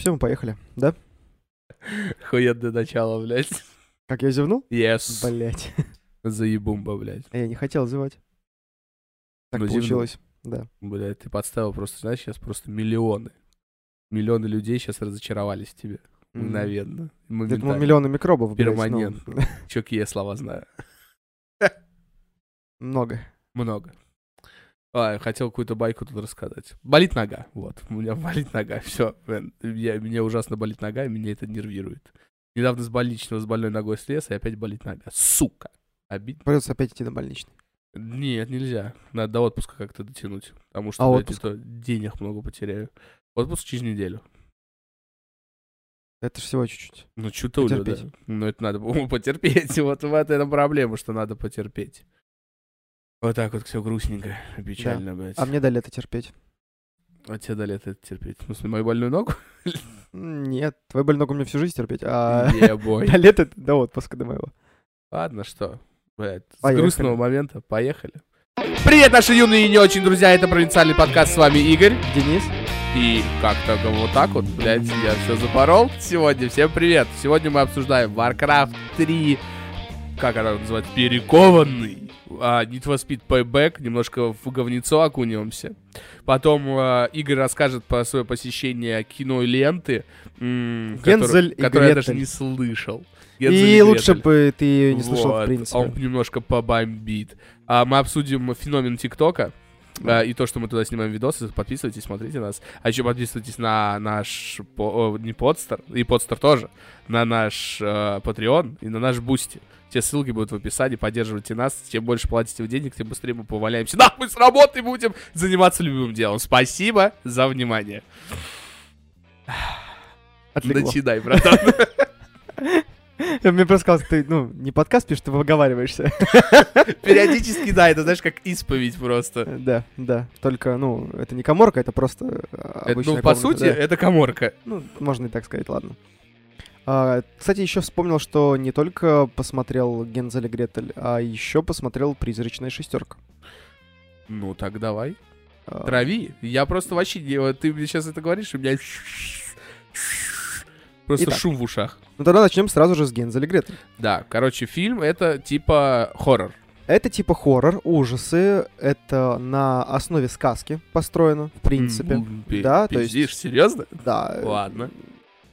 Все, мы поехали, да? Хуетное начало, блядь. Как я зевнул? Yes. Блять. Заебумба, блядь. Я не хотел зевать. Так Ну, зевнул. получилось. Да. Блядь, ты подставил просто, знаешь, сейчас просто миллионы. Миллионы людей сейчас разочаровались в тебе. Мгновенно. Я Моментально. думал, миллионы микробов, блядь, ну, Перманентно. Чё какие я слова знаю? Много. Много. А, хотел какую-то байку тут рассказать. Болит нога, вот. У меня болит нога, все. Я, мне ужасно болит нога, и меня это нервирует. Недавно с больничного, с больной ногой слез, и опять болит нога. Сука! Обидно. Придется опять идти на больничный. Нет, нельзя. Надо до отпуска как-то дотянуть. Потому что, А блядь, отпуск? денег много потеряю. Отпуск через неделю. Это всего чуть-чуть. Ну, чутулю, да. Потерпеть. Ну, это надо потерпеть. Вот в этом проблема, что надо потерпеть. Вот так вот все грустненько, печально, блядь. А мне дали это терпеть. А тебе дали это терпеть? В смысле, мою больную ногу? Нет, твою больную ногу мне всю жизнь терпеть, а Ебой. дали это до отпуска до моего. Ладно, что? Блядь, с грустного момента поехали. Привет, наши юные и не очень друзья, это провинциальный подкаст, с вами Игорь. Денис? И как-то вот так вот, блядь, я все запорол сегодня. Всем привет. Сегодня мы обсуждаем Warcraft 3, как она называется, перекованный. А, Need for Speed Payback, немножко в говнецо окунемся. Потом а, Игорь расскажет про свое посещение кино и ленты, м, и которую я даже не слышал. Гензель И лучше Гретель. бы ты ее не слышал, в Вот, принципе. Он немножко побомбит. А, мы обсудим феномен ТикТока. А, и то, что мы туда снимаем видосы, подписывайтесь, смотрите нас. А еще подписывайтесь на наш, по- не подстер, и подстер тоже, на наш э, Patreon и на наш Boosty. Все ссылки будут в описании, поддерживайте нас. Чем больше платите вы денег, тем быстрее мы поувольняемся нахуй с работы будем заниматься любимым делом. Спасибо за внимание. Отлегло. Начинай, братан. Мне просто сказал, ты, ну, не подкаст пишешь, ты выговариваешься. Периодически, да, это знаешь, как исповедь просто. Да, да. Только, ну, это не коморка, это просто э, Это, обычная ну, по сути, это коморка. Ну, можно и так сказать, ладно. А, кстати, еще вспомнил, что не только посмотрел Гензель и Гретель, а еще посмотрел «Призрачная шестерка». Ну, так давай. А, Трави. Я просто вообще не... Ты мне сейчас это говоришь, и у меня... Просто Итак. шум в ушах. Ну, тогда начнем сразу же с Гензель и Гретель. Да, короче, фильм это типа хоррор. Это типа хоррор, ужасы, это на основе сказки построено, в принципе. М, Да, то есть- серьезно? Да. Ладно.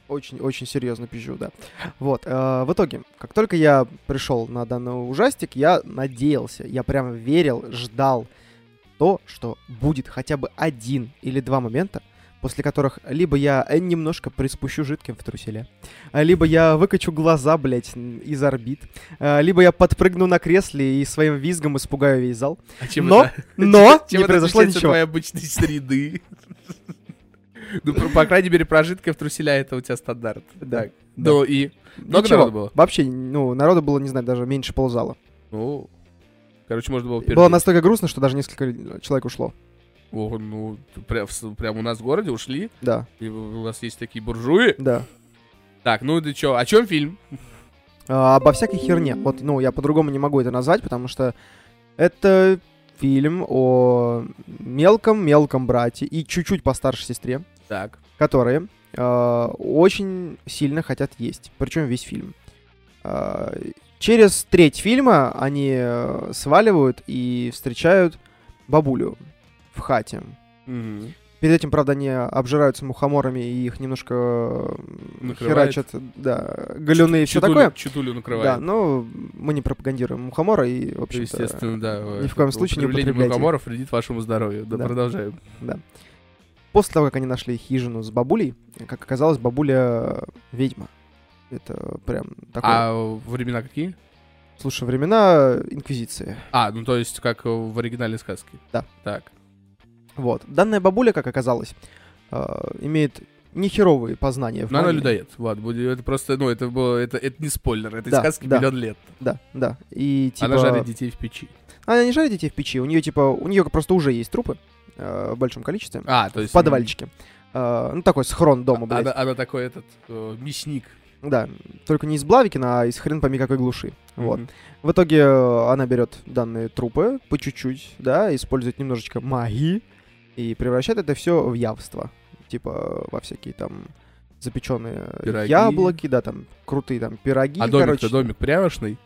Очень-очень серьезно пизжу, да. Вот, э, в итоге, как только я пришел на данный ужастик, я надеялся, я прям верил, ждал то, что будет хотя бы один или два момента, после которых либо я э, немножко приспущу жидким в труселе, а, либо я выкачу глаза, блядь, из орбит, а, либо я подпрыгну на кресле и своим визгом испугаю весь зал. А чем Но, это, но чем не это произошло ничего. твоей обычной среды? Ну, по крайней мере, прожитка в труселя это у тебя стандарт. Да. Ну и... Много народу было? Вообще, ну, народу было, не знаю, даже меньше ползала. Ну, короче, можно было Было настолько грустно, что даже несколько человек ушло. О, ну, прям, прям у нас в городе ушли, Да, и у нас есть такие буржуи. да. Так, ну ты чё, о чем фильм? А, обо всякой херне. Вот, ну, я по-другому не могу это назвать, потому что это фильм о мелком-мелком брате и чуть-чуть постарше сестре, Так. которые э, очень сильно хотят есть. Причем весь фильм. А, через треть фильма они э, сваливают и встречают бабулю в хате. Мгм. Перед этим, правда, они обжираются мухоморами и их немножко Накрывает. херачат, да, галюны и все Чутулю- такое. Чутулю Да, накрывает. но мы не пропагандируем мухомора и, в общем Естественно, да. ни в коем случае не употребляйте. мухоморов вредит вашему здоровью. Да, Да. продолжаем. После того, как они нашли хижину с бабулей, как оказалось, бабуля ведьма. Это прям такое... А времена какие? Слушай, времена Инквизиции. А, ну то есть как в оригинальной сказке. Да. Так. Вот. Данная бабуля, как оказалось, э, имеет нехеровые познания в Но она магии. людоед. Вот, будет- это просто, ну, это было, это, это не спойлер, это Да, сказки да. миллион лет. Да, да. И типа... Она жарит детей в печи. Она не жарит детей в печи, у нее типа, у нее просто уже есть трупы э, в большом количестве. А, то есть... в подвальчике. Э, ну, такой схрон дома, блядь. Она, она такой этот э, мясник. Да, только не из Блавикина, а из хрен пойми какой глуши. Вот. Мгм. В итоге э, она берет данные трупы по чуть-чуть, да, использует немножечко магии и превращает это все в явство. Типа во всякие там запеченные Пироги. яблоки, да, там крутые там пироги, А домик-то короче. домик пряношный?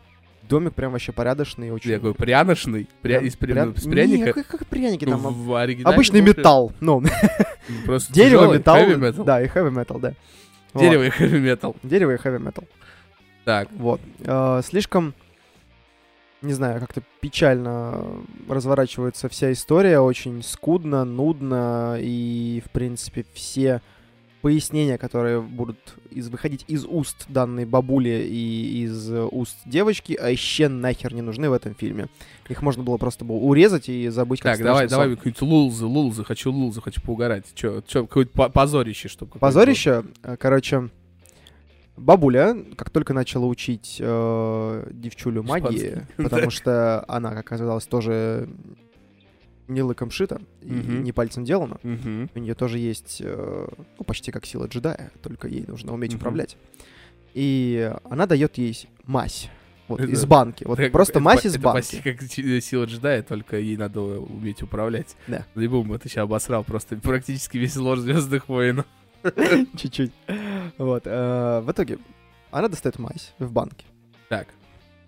Домик прям вообще порядочный, очень. Я говорю, пряношный? Пря... Прям- Из пря- прям- с Не, пряника? как, как пряники Ну, там. об- в оригинале Обычный был пря- металл, ну, Просто дерево, металл, metal. да, и heavy metal, да. Дерево и heavy metal. Дерево и heavy metal. Так, Вот. Э, слишком, не знаю, как-то печально разворачивается вся история, очень скудно, нудно, и, в принципе, все пояснения, которые будут из, выходить из уст данной бабули и из уст девочки, а еще нахер не нужны в этом фильме. Их можно было просто было урезать и забыть как так, давай, страшный давай сон. какие-нибудь лулзы, лулзы, хочу лулзы, хочу поугарать. Чё, чё, какое-то по- позорище, чтобы... Позорище, э, короче, бабуля, как только начала учить э, девчулю магии, потому что она, как оказалось, тоже не лыком шита и не пальцем делана. У нее тоже есть, э, ну, почти как сила джедая, только ей нужно уметь управлять. И она дает ей мазь. Вот, Это- из банки. Вот Это- просто это мазь из это банки. почти как ти- сила джедая, только ей надо уметь управлять. Да. Будем, это сейчас обосрал просто практически весь лор Звездных воинов. Чуть-чуть. Вот. э, в итоге она достает мазь в банке. Так,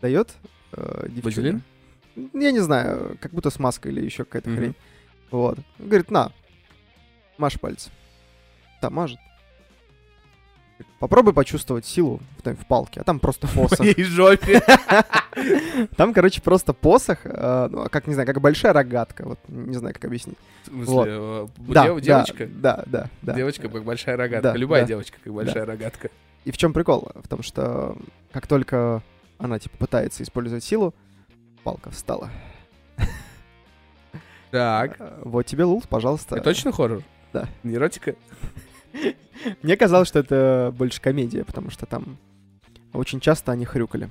Дает э. Вазелин? Я не знаю, как будто смазка или еще какая-то хрень. Вот. Говорит, на, маш пальцы. Да, мажет. Попробуй почувствовать силу в, в палке, а там просто в посох. моей жопе. Там, короче, просто посох, э, ну, а как, не знаю, как большая рогатка. Вот, не знаю, как объяснить. В смысле, э, девочка? Да, да, да. Девочка как большая рогатка. Любая девочка как большая рогатка. И в чем прикол? В том, что как только она, типа, пытается использовать силу, палка встала. Так. Э, Вот тебе лул, пожалуйста. Это точно хоррор? Да. Не эротика? Мне казалось, что это больше комедия, потому что там очень часто они хрюкали.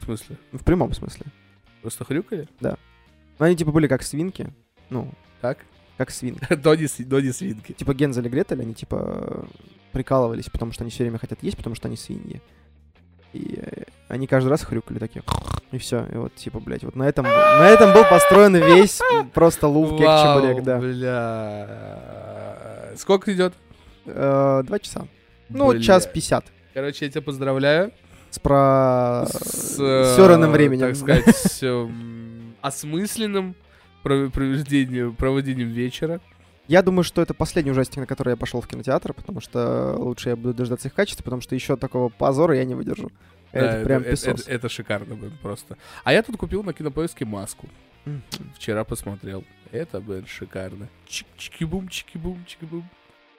В смысле? Ну, В прямом смысле. Просто хрюкали? Но они типа были как свинки. Ну, Так? как свинки. Дони, Дони свинки. Типа Гензель и Гретель, они типа прикалывались, потому что они все время хотят есть, потому что они свиньи. И э, они каждый раз хрюкали такие. И все. И вот, типа, блядь, вот на этом, на этом был построен весь просто лув кек Вау, чебурек, да. бля. Сколько идет? Э, Два часа. Ну, час пятьдесят. Короче, я тебя поздравляю. С про... с сёраным э, временем. Так сказать, с, осмысленным пров- проведением, проводением вечера. Я думаю, что это последний ужастик, на который я пошел в кинотеатр, потому что лучше я буду дождаться их качества, потому что еще такого позора я не выдержу. Это Да, прям это, песос. это- это шикарно, блин, просто. А я тут купил на кинопоиске маску. Мгм. Вчера посмотрел. Это, блин, шикарно. Чик-чики-бум, чики-бум, чики-бум.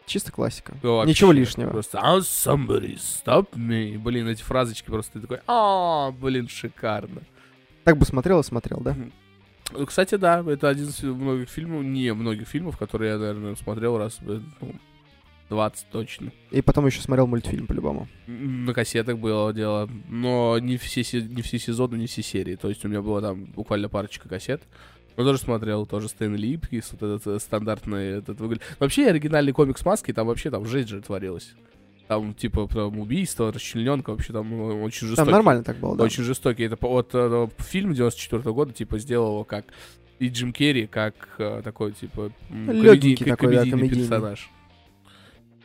Чисто классика. Ну, вообще, Ничего лишнего. Просто «Ah, somebody stop me. Блин, эти фразочки просто ты такой, а, блин, шикарно. Так бы смотрел и смотрел, да? Ну, Кстати, да, это один из многих фильмов, не многих фильмов, которые я, наверное, смотрел раз э, ну, 20 точно. И потом еще смотрел мультфильм по-любому. На кассетах было дело, но не все, се- не все сезоны, не все серии. То есть у меня было там буквально парочка кассет. Но тоже смотрел, тоже Стэн Липкис, вот этот э, стандартный этот выгляд. Вообще оригинальный комикс Маски, там вообще там жесть же творилась. Там типа там убийство, расчлененка, вообще там ну, очень жестокий. Там нормально так было, да. Очень жестокий. Это вот э, фильм 94 года, типа, сделал его как и Джим Керри, как э, такой, типа, м, Лёгенький комеди- такой, да, комедийный комедийный. персонаж.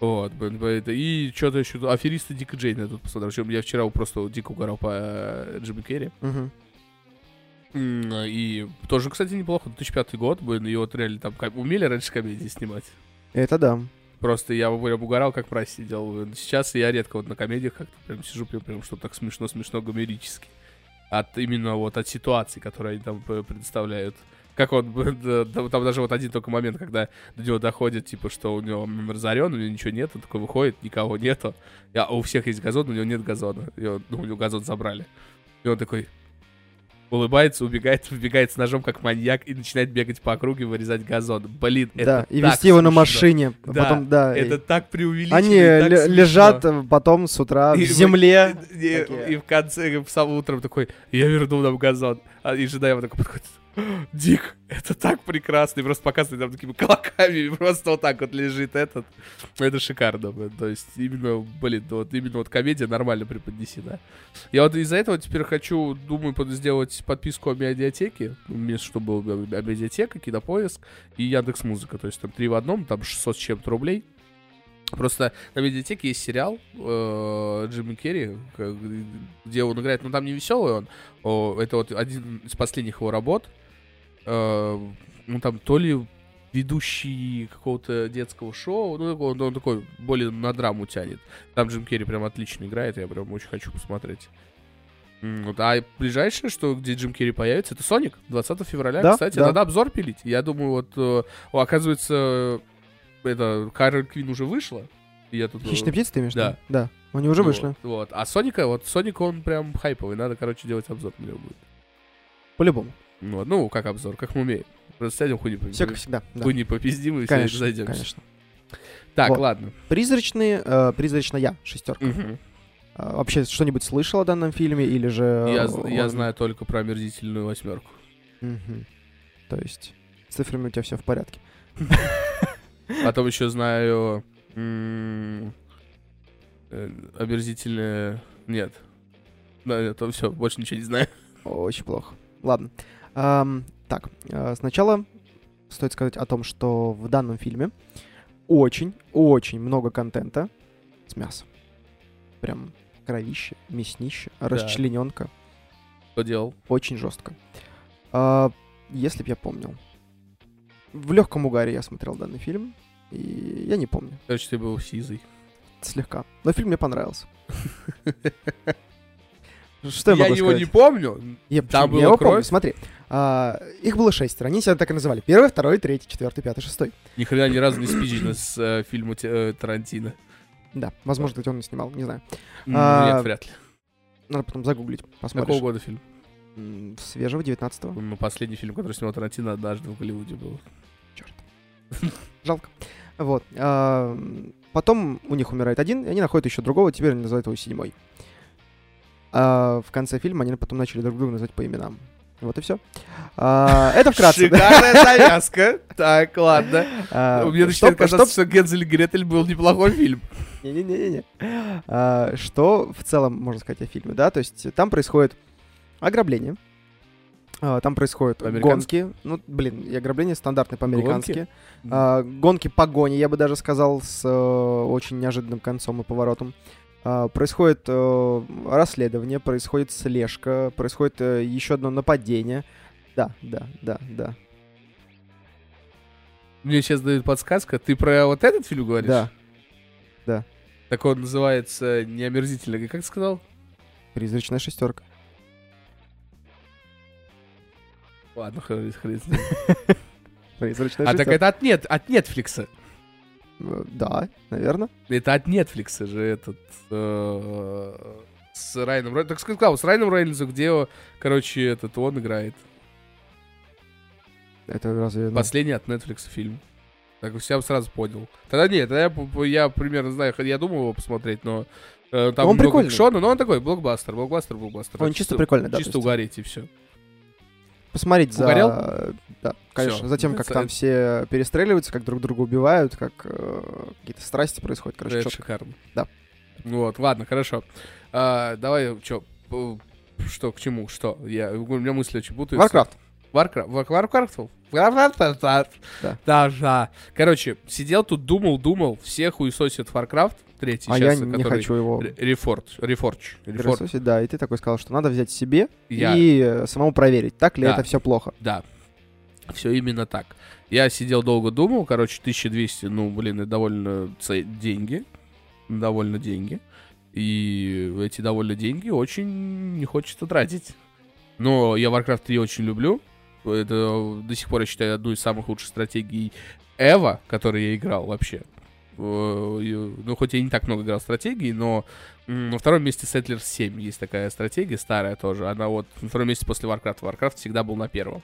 Вот, блин, это- и что-то еще, аферисты Дика Джейна тут посмотрел. Я вчера просто дико угорал по э, Джиму Керри. Мгм. И тоже, кстати, неплохо. 2005 год, блин, и вот реально там умели раньше комедии снимать. Это да. Просто я прям угорал, как прайс блин. Сейчас я редко вот на комедиях как-то прям сижу, прям, прям что так смешно-смешно гомерически. От именно вот от ситуаций, которые они там предоставляют. Как он, там даже вот один только момент, когда до него доходит, типа, что у него разорен, у него ничего нет, он такой выходит, никого нету. А у всех есть газон, у него нет газона. И он- ну, у него газон забрали. И он такой улыбается, убегает, вбегает с ножом, как маньяк, и начинает бегать по округе, вырезать газон. Блин, это да, и так вести его на машине. Да, потом, да. и- Это так преувеличено. Они и так смешно. лежат э, потом с утра И в земле. И, такие. и в конце, в самом утром такой, я вернул нам газон. А, и жена его такой подходит, Дик, это так прекрасно. И просто показывает там такими кулаками, просто вот так вот лежит этот. Это шикарно. блин. То есть именно, блин, вот именно вот комедия нормально преподнесена. Я вот из-за этого теперь хочу, думаю, сделать подписку о медиатеке. Вместо чтобы была медиатека, кинопоиск и Яндекс Музыка. То есть там три в одном, там 600 с чем-то рублей. Просто на медиатеке есть сериал э, Джимми Керри, где он играет, ну там не веселый он, о, это вот один из последних его работ. Э, ну там то ли ведущий какого-то детского шоу, ну такой- он, он такой более на драму тянет. Там Джим Керри прям отлично играет, я прям очень хочу посмотреть. Вот, а ближайшее, что где Джим Керри появится, это Соник, 20 февраля, Да, кстати, да. надо обзор пилить. Я думаю, вот, э, о, оказывается, это, Карл Квин уже вышла. Я тут, э, Хищные птицы ты имеешь? да. Да. Они уже вот, вышли. Вот. А Соника, вот Соник, он прям хайповый. Надо, короче, делать обзор на него будет. По-любому. Ну, вот, ну, как обзор, как мы умеем. Просто сядем хуйни по- Все как всегда. да. хуйни попиздим и все Конечно, зайдем. конечно. Так, Вот. ладно. Призрачные, э, призрачная шестерка. Мгм. А, вообще что-нибудь слышал о данном фильме или же... Я, з- я он- знаю только про омерзительную восьмерку. Мгм. То есть с цифрами у тебя все в порядке. Потом еще знаю э, омерзительное... Нет. Да, это все, больше ничего не знаю. Очень плохо. Ладно. Так, э, сначала стоит сказать о том, что в данном фильме очень-очень много контента с мясом. Прям кровище, мяснище, расчлененка. Что делал? Очень жестко. А, если б я помнил. В легком угаре я смотрел данный фильм, и я не помню. Короче, ты был сизый. Слегка. Но фильм мне понравился. Что я, Я могу его сказать? не помню. Я, Там я его помню. кровь? Смотри, а, их было шестеро, они себя так и называли. Первый, второй, третий, четвертый, пятый, шестой. Ни хрена ни разу не спизжено с э, фильма э, Тарантино. Да, возможно, кстати, он не снимал, не знаю. А, Нет, вряд ли. Надо потом загуглить, Какого посмотришь. года фильм? Свежего, 19-го. Ну, последний фильм, который снял Тарантино, однажды в Голливуде был. Черт. Жалко. Вот. а, Потом у них умирает один, и они находят еще другого, теперь они называют его седьмой. А в конце фильма они потом начали друг друга называть по именам. Вот и все. Это вкратце. Шикарная завязка. Так, ладно. А, Мне чтоб- начинает казаться, что Гензель и Гретель был неплохой фильм. Не-не-не-не. А, Что в целом можно сказать о фильме, да? То есть там происходит ограбление. а, Там происходят гонки. Ну, блин, ограбление стандартное по-американски. Гонки? А, Гонки погони, я бы даже сказал, с э, очень неожиданным концом и поворотом. А, Происходит э, расследование, происходит слежка, происходит э, еще одно нападение. Да, да, да, да. Мне сейчас дают подсказка. Ты про вот этот фильм говоришь? Да. Так он называется не омерзительно, как ты сказал? Призрачная шестерка. Ладно, хрен. Призрачная А так шестерка. это от, нет, от Netflix. Да, наверное. Это от Netflix же этот... э, С Райаном Рейнольдсом. Так сказал, с Райаном Рейнольдсом, где, короче, этот он играет. Это разве... Последний от Netflix фильм. Так я сразу понял. Тогда нет, тогда я, я примерно знаю, я думал его посмотреть, но э, там Он много прикольный. экшона, но он такой блокбастер, блокбастер, блокбастер. Он чисто прикольный, да, Чисто то есть. угореть и все. Посмотреть за... Угорел? Да, конечно. Всё. Затем, как Это- там все перестреливаются, как друг друга убивают, как э, какие-то страсти происходят. Короче, Это чётко. шикарно. Да. Вот, ладно, хорошо. А, давай, что, что, к чему, что? Я, у меня мысли очень путаются. Warcraft. Warcraft. Warcraft. Warcraft. Да. Да, да. Короче, сидел тут, думал, думал, все хуесосят Warcraft, третий А я сейчас, не который... хочу его Ре- Reforged. Reforged. Reforged. пересосить, да, и ты такой сказал, что надо взять себе Я- и э, самому проверить, так ли Да. это все плохо. Да. Все именно так. Я сидел долго думал, короче, 1200, ну, блин, это довольно деньги. Довольно деньги. И эти довольно деньги очень не хочется тратить. Но я Warcraft 3 очень люблю. Это до сих пор, я считаю, одну из самых лучших стратегий Эва, который я играл вообще. Э, Ну, хоть я не так много играл в стратегии, но на втором месте Settlers 7 есть такая стратегия, старая тоже. Она вот на втором месте после Warcraft. Warcraft всегда был на первом.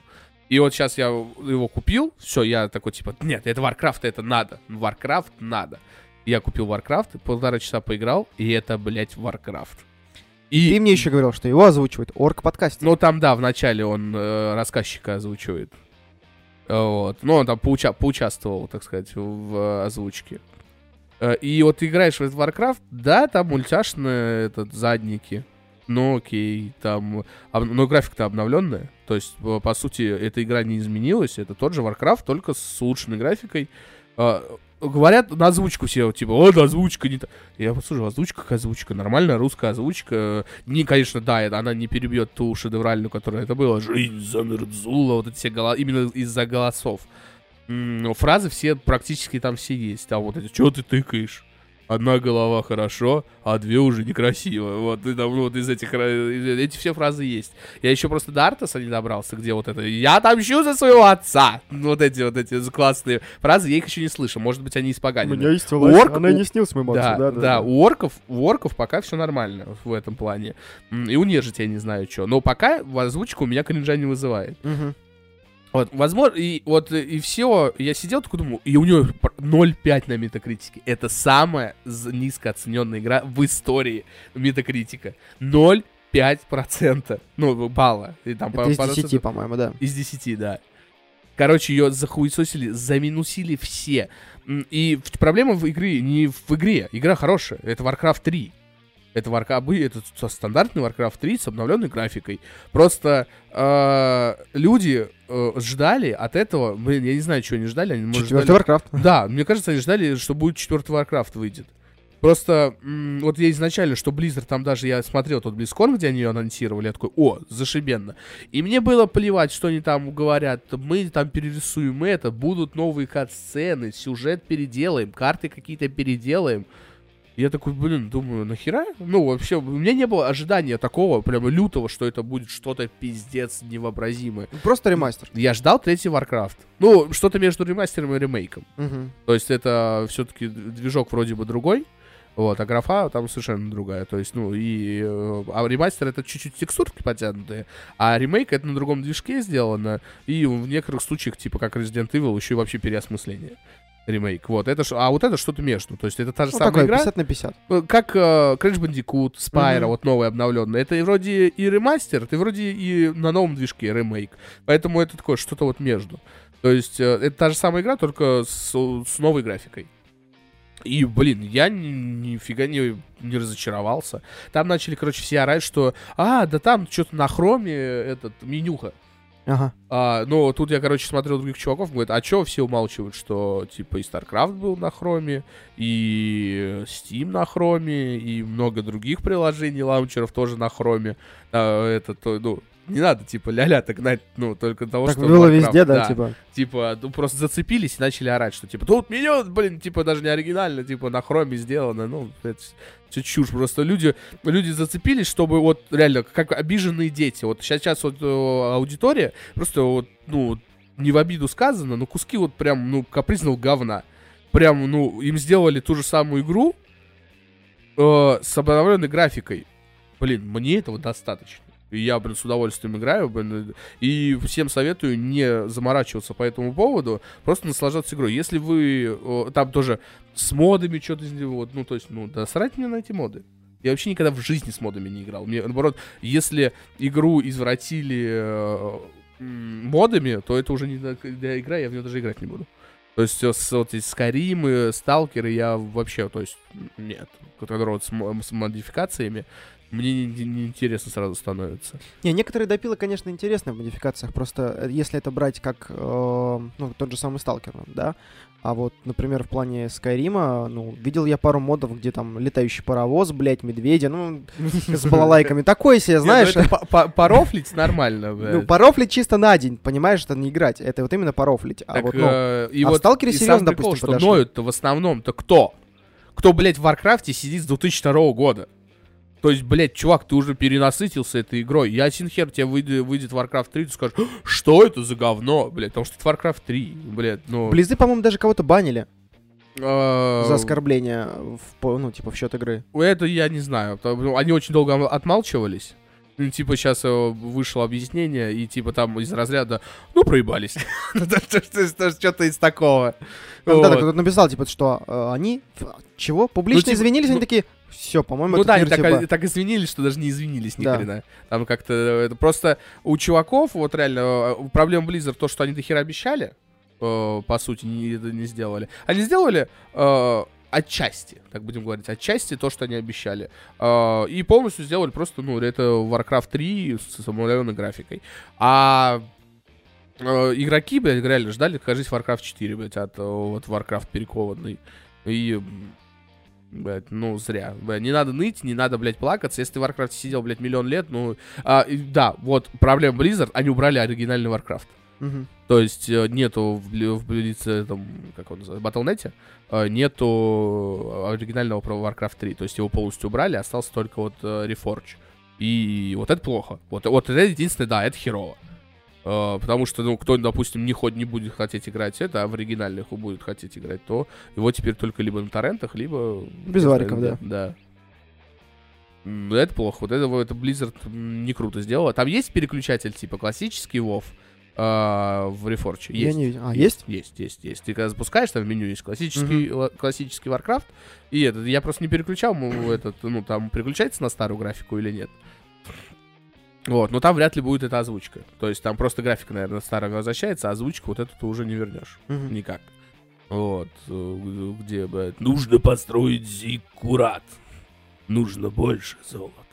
И вот сейчас я его купил, все, я такой, типа, нет, это Warcraft, это надо. Warcraft надо. Я купил Warcraft, полтора часа поиграл, и это, блядь, Warcraft. И, Ты мне еще говорил, что его озвучивает орк подкаст. ну, там, да, вначале он э, рассказчика озвучивает. Вот. Ну, он там поуча- поучаствовал, так сказать, в э, озвучке. Э, И вот ты играешь в этот Warcraft, да, там мультяшные этот, задники. Ну, окей, там... об- Но графика-то обновленная. То есть, по сути, эта игра не изменилась. Это тот же Warcraft, только с улучшенной графикой. Э, говорят на озвучку все, типа, вот озвучка не та. Я послушал, озвучка как озвучка, нормальная русская озвучка. Не, конечно, да, она не перебьет ту шедевральную, которая это было. Жизнь замерзула, вот эти все голоса, именно из-за голосов. Но фразы все, практически там все есть. А вот эти, что ты тыкаешь? Одна голова хорошо, а две уже некрасиво. Вот, и там, ну, вот из этих, ра- из- эти все фразы есть. Я еще просто до Артаса не добрался, где вот это «Я отомщу за своего отца!» Ну, Вот эти вот эти классные фразы, я их еще не слышал. Может быть, они испоганены. есть Орк- она и не снилась моему Да, отцу, да, у орков, у орков пока все нормально в этом плане. И у нежити я не знаю что. Но пока в озвучку у меня кринжа не вызывает. Мгм. Вот, возможно, и вот э, и все, я сидел такой думаю, и у него пр- 0,5 на метакритике. Это самая низко оцененная игра в истории метакритика. 0,5%. Ну, балла. И там Это по- из по 10, проценту- по-моему, да. из 10, да. Короче, ее захуесосили, заминусили все. И проблема в игре не в игре. Игра хорошая. Это Warcraft 3. Это, Warcraft, это стандартный Warcraft 3 с обновленной графикой. Просто э, люди э, ждали от этого, блин, я не знаю, чего они ждали. Они, может, Четвертый ждали- Warcraft. да, мне кажется, они ждали, что будет четвертый Warcraft выйдет. Просто, вот я изначально, что Blizzard, там даже я смотрел тот BlizzCon, где они ее анонсировали, я такой, о, зашибенно. И мне было плевать, что они там говорят, мы там перерисуем это, будут новые кат-сцены, сюжет переделаем, карты какие-то переделаем. Я такой, блин, думаю, нахера? Ну, вообще, у меня не было ожидания такого, прямо лютого, что это будет что-то пиздец невообразимое. Просто ремастер. Я ждал третий Warcraft. Ну, что-то между ремастером и ремейком. Мгм. То есть это все-таки движок вроде бы другой, вот, а графа там совершенно другая. То есть, ну, и... э, А ремастер это чуть-чуть текстурки потянутые, а ремейк это на другом движке сделано, и в некоторых случаях, типа как Resident Evil, еще и вообще переосмысление. Ремейк, вот, это, а вот это что-то между, то есть это та же Ну, самая такой, игра, 50 на 50. э, как э, Crash Bandicoot, Spyro, Мгм. вот новый обновленный, это и вроде и ремастер, это вроде и на новом движке ремейк, поэтому это такое что-то вот между. То есть э, это та же самая игра, только с, с новой графикой. И, блин, я ни- нифига не, не разочаровался. Там начали, короче, все орать, что «А, да там что-то на хроме этот, менюха». Ага. А, ну, тут я, короче, смотрел других чуваков, говорят, а чё все умалчивают, что, типа, и StarCraft был на хроме, и Steam на хроме, и много других приложений, лаунчеров тоже на хроме. А, это, то, ну, не надо, типа, ля-ля-то гнать, ну, только того, Так что... было Warcraft, везде, да, типа. Типа, ну, просто зацепились и начали орать, что, типа, тут меню, блин, типа, даже не оригинально, типа, на хроме сделано, ну, это все чушь. Просто люди, люди зацепились, чтобы вот реально, как обиженные дети. Вот сейчас, сейчас вот э, аудитория, просто вот, ну, не в обиду сказано, но куски вот прям, ну, капризного говна. Прям, ну, им сделали ту же самую игру э, с обновленной графикой. Блин, мне этого достаточно. И я, блин, с удовольствием играю, блин, и всем советую не заморачиваться по этому поводу, просто наслаждаться игрой. Если вы там тоже с модами что-то вот, ну, то есть, ну, да срать мне на эти моды. Я вообще никогда в жизни с модами не играл. Мне, наоборот, если игру извратили э, модами, то это уже не для игра, я в нее даже играть не буду. То есть э, с, вот эти Скаримы, Сталкеры я вообще, то есть, нет. Который вот с, с модификациями, мне не- не- неинтересно сразу становится. Не, некоторые допилы, конечно, интересны в модификациях, просто э, если это брать как, э, ну, тот же самый Сталкер, да, а вот, например, в плане Скайрима, ну, видел я пару модов, где там летающий паровоз, блядь, медведя, ну, с балалайками, такое себе, знаешь, ну по- порофлить нормально, ну, блядь. порофлить чисто на день, понимаешь, это не играть, это вот именно порофлить, а вот, ну, э, и а в вот Сталкере серьезно, допустим, что ноют-то в основном-то кто? Кто, блядь, в Варкрафте сидит с 2002 года? То есть, блядь, чувак, ты уже перенасытился этой игрой. Я один хер, тебе выйдет, выйдет Warcraft 3, ты скажешь, что это за говно, блядь, потому что это Warcraft 3, блядь, ну... Близы, по-моему, даже кого-то банили э, за оскорбление, в, ну, типа, в счет игры. Это я не знаю. ну, Они очень долго отмалчивались. Ну, Типа сейчас вышло объяснение, и типа там из разряда, ну, проебались. Что-то из такого. Ну, да, кто-то написал, типа, что э, они, чего, публично типа, извинились, ну- они такие, все, по-моему, Ну да, они так, типа, так извинились, что даже не извинились ни Да. хрена. Там как-то это просто у чуваков, вот реально, э, проблема Blizzard то, что они до хера обещали, э, по сути, не, не сделали. Они сделали э, отчасти, так будем говорить, отчасти то, что они обещали. Э, и полностью сделали просто, ну, это Warcraft 3 с обновленной графикой. А э, игроки, блядь, реально ждали, кажись, Warcraft 4, блядь, от э, вот Warcraft перекованный. И, блядь, ну, зря. Блядь, не надо ныть, не надо, блядь, плакаться. Если ты в Warcraft сидел, блядь, миллион лет, ну... а, и да, вот, проблема Blizzard, они убрали оригинальный Warcraft. Мгм. То есть э, нету в, в Блице, там, как он называется, Battle.net, э, нету оригинального про Warcraft 3. То есть его полностью убрали, остался только вот э, Reforge. И вот это плохо. Вот, вот это единственное, да, это херово. Э, потому что, ну, кто, допустим, не, хоть не будет хотеть играть это, а в оригинальных будет хотеть играть, то его теперь только либо на торрентах, либо... Без вариков, Да. М, Это плохо. Вот это, вот это Blizzard не круто сделала. Там есть переключатель, типа классический WoW э, в Reforge? Я Есть. не видел. А, есть? Есть, есть, есть. Ты когда запускаешь, там в меню есть классический, ла- классический Warcraft. И этот, я просто не переключал, этот, ну, там переключается на старую графику или нет. Вот, но там вряд ли будет эта озвучка. То есть там просто графика, наверное, старая возвращается, а озвучку вот эту ты уже не вернешь. Мгм. Никак. Вот, э, где, блядь, нужно построить зиккурат. Нужно больше золота.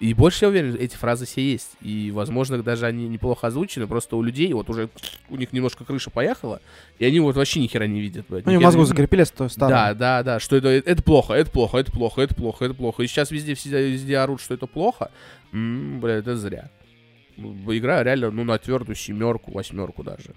И больше я уверен, эти фразы все есть. И, возможно, даже они неплохо озвучены, просто у людей вот уже у них немножко крыша поехала, и они вот вообще ни хера не видят. блядь. Ну, они Ни в мозгу не- закрепили с той Да, да, да, что это, это плохо, это плохо, это плохо, это плохо, это плохо. И сейчас везде все везде орут, что это плохо. М, бля, это зря. Ну, Игра реально, ну, на твердую семерку, восьмерку даже.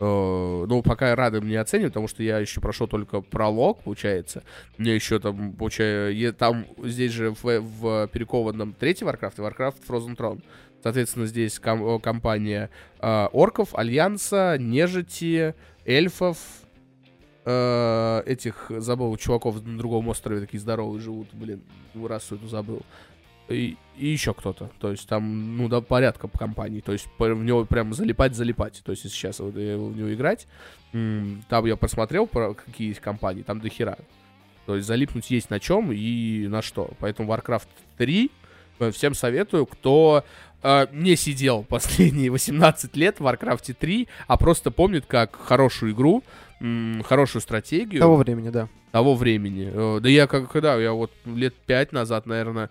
Э, Ну, пока рады мне оценивать, потому что я еще прошел только пролог, получается. Мне еще там, получается, там здесь же в, в перекованном третий Warcraft и Warcraft Frozen Throne. Соответственно, здесь ком- э, компания э, орков, альянса, нежити, эльфов, э, этих, забыл, чуваков на другом острове такие здоровые живут, блин, расу эту забыл. И, и еще кто-то. То есть там, ну, да, порядка по компании. То есть в него прям залипать-залипать. То есть если сейчас вот я в него играть, там я посмотрел, про какие есть компании, там до хера. То есть залипнуть есть на чем и на что. Поэтому Warcraft 3 э, всем советую, кто э, не сидел последние 18 лет в Warcraft 3, а просто помнит как хорошую игру, м, хорошую стратегию Того времени, да. того времени. Э, Да я как когда, я вот лет пять назад, наверное,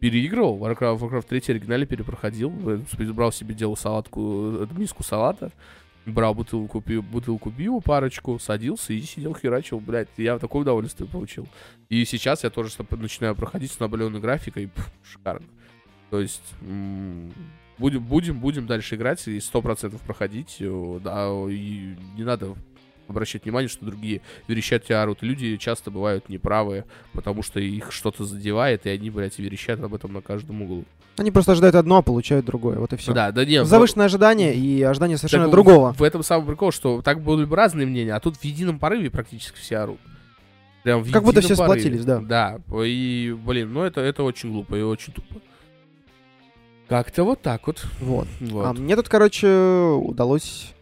переигрывал. Warcraft, Warcraft 3 оригинально перепроходил. э, Брал себе, делал салатку, э, миску салата. Брал бутылку, пи- бутылку пива, парочку, садился и сидел херачил. Блядь, я такое удовольствие получил. И сейчас я тоже начинаю проходить с обновленной графикой. Пф, шикарно. То есть... Будем, будем, будем дальше играть и сто процентов проходить. э, Да, и не надо обращать внимание, что другие верещат тебя орут. Люди часто бывают неправы, потому что их что-то задевает, и они, блядь, верещат об этом на каждом углу. Они просто ожидают одно, а получают другое. Вот и все. Да, да не. в- Завышенное ожидание и ожидание совершенно так другого. В, в этом самый прикол, что так были бы разные мнения, а тут в едином порыве практически все орут. Прям в Как будто все порыве. сплотились, да. Да, и, блин, ну это, это очень глупо и очень тупо. Как-то вот так вот. Вот. Вот. А мне тут, короче, удалось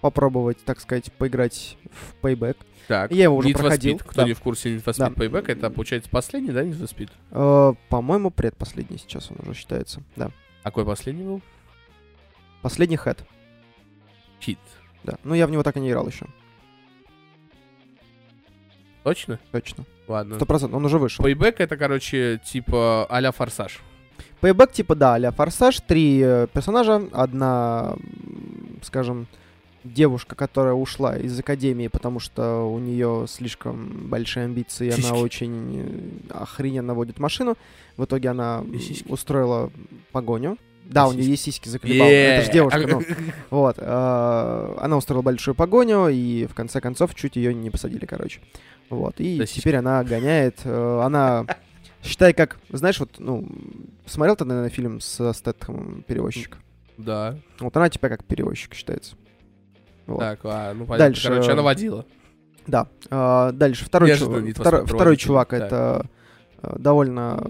попробовать, так сказать, поиграть в Payback. так, я его уже Need проходил, Speed. Кто да. не в курсе Need for Да. Speed Payback, это, получается, последний, да, Need for Speed? Э, по-моему, предпоследний сейчас он уже считается. Да. Какой последний был? Последний хэт. Хит. Да. Ну, я в него так и не играл еще. Точно? Точно. Ладно. Сто процентов. Он уже вышел. Payback это, короче, типа а-ля Форсаж. Payback типа, да, а Форсаж. Три э, персонажа. Одна, скажем, девушка, которая ушла из академии, потому что у нее слишком большие амбиции, Сиськи. она очень охрененно водит машину. В итоге она сиськи. устроила погоню. Да, у нее есть сиськи заколебал. Это же девушка, ну. Вот. э, Она устроила большую погоню, и в конце концов чуть ее не посадили, короче. Вот. И Да сиськи. теперь она гоняет. э, Она, считай, как, знаешь, вот, ну, смотрел ты, наверное, фильм с Стэтхэмом «Перевозчик»? Да. Вот она типа как перевозчик считается. Вот. Так, а, ну понятно. Дальше, Короче, она э, водила. Да. А, дальше второй, Неожиданно чу- Need for второй, чувак Так. это э, довольно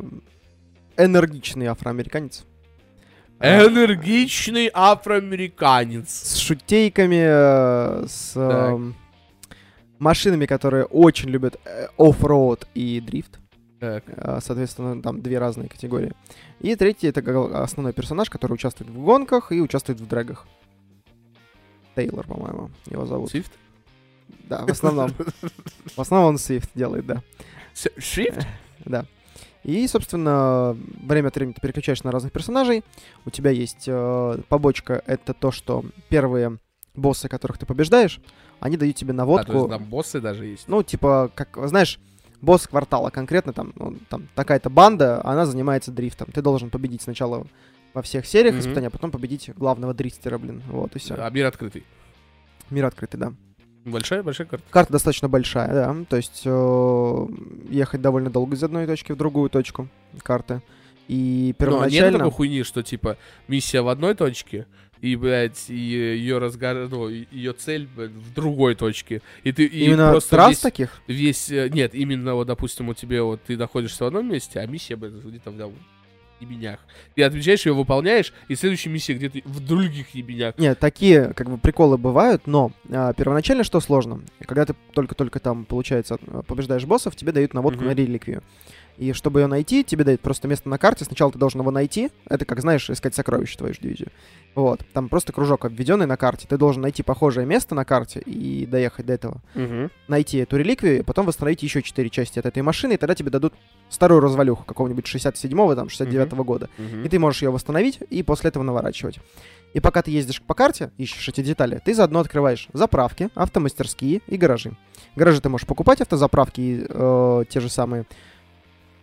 энергичный афроамериканец. Энергичный афроамериканец. с шутейками, с Так. эм, машинами, которые очень любят оффроуд и дрифт. Так. Соответственно, там две разные категории. И третий это основной персонаж, который участвует в гонках и участвует в дрэгах. Тейлор, по-моему, его зовут. Свифт? Да, в основном. В основном он Swift делает, да. Шрифт? Да. И, собственно, время от времени ты переключаешь на разных персонажей. У тебя есть э, побочка, это то, что первые боссы, которых ты побеждаешь, они дают тебе А, наводку. то есть там боссы даже есть. Ну, типа, как, знаешь, босс квартала конкретно, там, ну, там такая-то банда, она занимается дрифтом. Ты должен победить сначала во всех сериях Мгм. испытаний, а потом победить главного дрифтера, блин. Вот, и все. А мир открытый. Мир открытый, да. Большая, большая карта. Карта достаточно большая, да. То есть э, ехать довольно долго из одной точки в другую точку карты. И Но нет первоначально... такой хуйни, что типа миссия в одной точке, и, блядь, ее разгар... ну, ее цель блядь, в другой точке. И ты и Именно просто трасс весь, таких? весь... э, Нет, именно вот, допустим, у тебя вот ты находишься в одном месте, а миссия, блядь, где-то в да, ебенях. Ты отвечаешь, ее выполняешь, и следующая миссия где-то в других ебенях. Нет, такие как бы приколы бывают, но а, первоначально что сложно? Когда ты только-только там, получается, э, побеждаешь боссов, тебе дают наводку Мгм. на реликвию. И чтобы ее найти, тебе дают просто место на карте. Сначала ты должен его найти. Это как, знаешь, искать сокровища твою же дивизию. Вот. Там просто кружок обведенный на карте. Ты должен найти похожее место на карте и доехать до этого. Найти эту реликвию, и потом восстановить еще четыре части от этой машины, и тогда тебе дадут старую развалюху какого-нибудь 67-го, там, 69-го года. Мгм. И ты можешь ее восстановить и после этого наворачивать. И пока ты ездишь по карте, ищешь эти детали, ты заодно открываешь заправки, автомастерские и гаражи. Гаражи ты можешь покупать, автозаправки и э, те же самые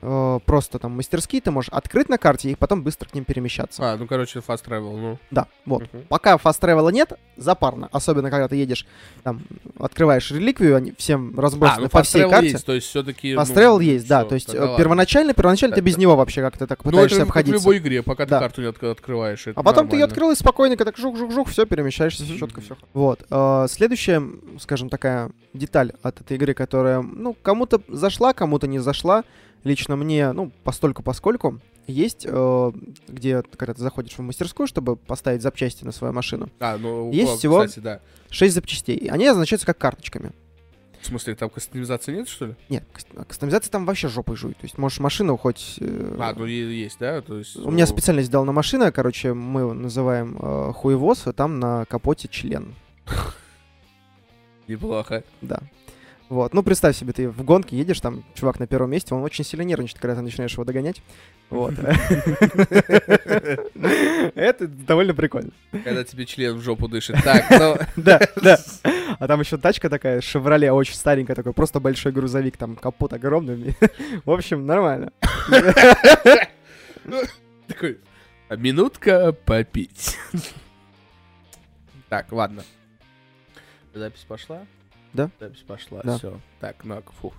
э, просто там мастерские ты можешь открыть на карте и потом быстро к ним перемещаться. А, ну, короче, fast travel, ну. Да, вот. Мгм. Пока фаст тревела нет, запарно. Особенно, когда ты едешь, там, открываешь реликвию, они всем разбросаны А, ну, по fast всей travel карте. есть, то есть все-таки... Fast travel есть, да. То есть э, первоначально, первоначально ты без Это- него вообще как-то так Ну, пытаешься это как в любой игре, пока Да. ты карту не отк- открываешь. это А потом ты ее нормально. открыл и спокойненько так жух-жух-жух, все, перемещаешься, все четко, все. Вот. э, Следующая, скажем, такая деталь от этой игры, которая, ну, кому-то зашла, кому-то не зашла. Лично мне, ну, постольку поскольку, есть, э, где, когда ты заходишь в мастерскую, чтобы поставить запчасти на свою машину, А, ну, Есть о, всего- Кстати, да. 6 запчастей. Они означаются как карточками. В смысле, там кастомизации нет, что ли? Нет, каст- кастомизация там вообще жопой жует. То есть можешь машину хоть... э, А, ну есть, да? То есть, У меня ну, специально сделана машина, короче, мы его называем э, хуевоз, и там на капоте член. Неплохо. Да. Вот. Ну, представь себе, ты в гонке едешь, там чувак на первом месте, он очень сильно нервничает, когда ты начинаешь его догонять. Вот. Это довольно прикольно. Когда тебе член в жопу дышит. Так, ну... Да, да. А там еще тачка такая, Шевроле, очень старенькая, такой, просто большой грузовик, там капот огромный. В общем, нормально. Такой, «А минутка попить. Так, ладно. Запись пошла? Да. Запись пошла, Да. все. Так, ну, фух.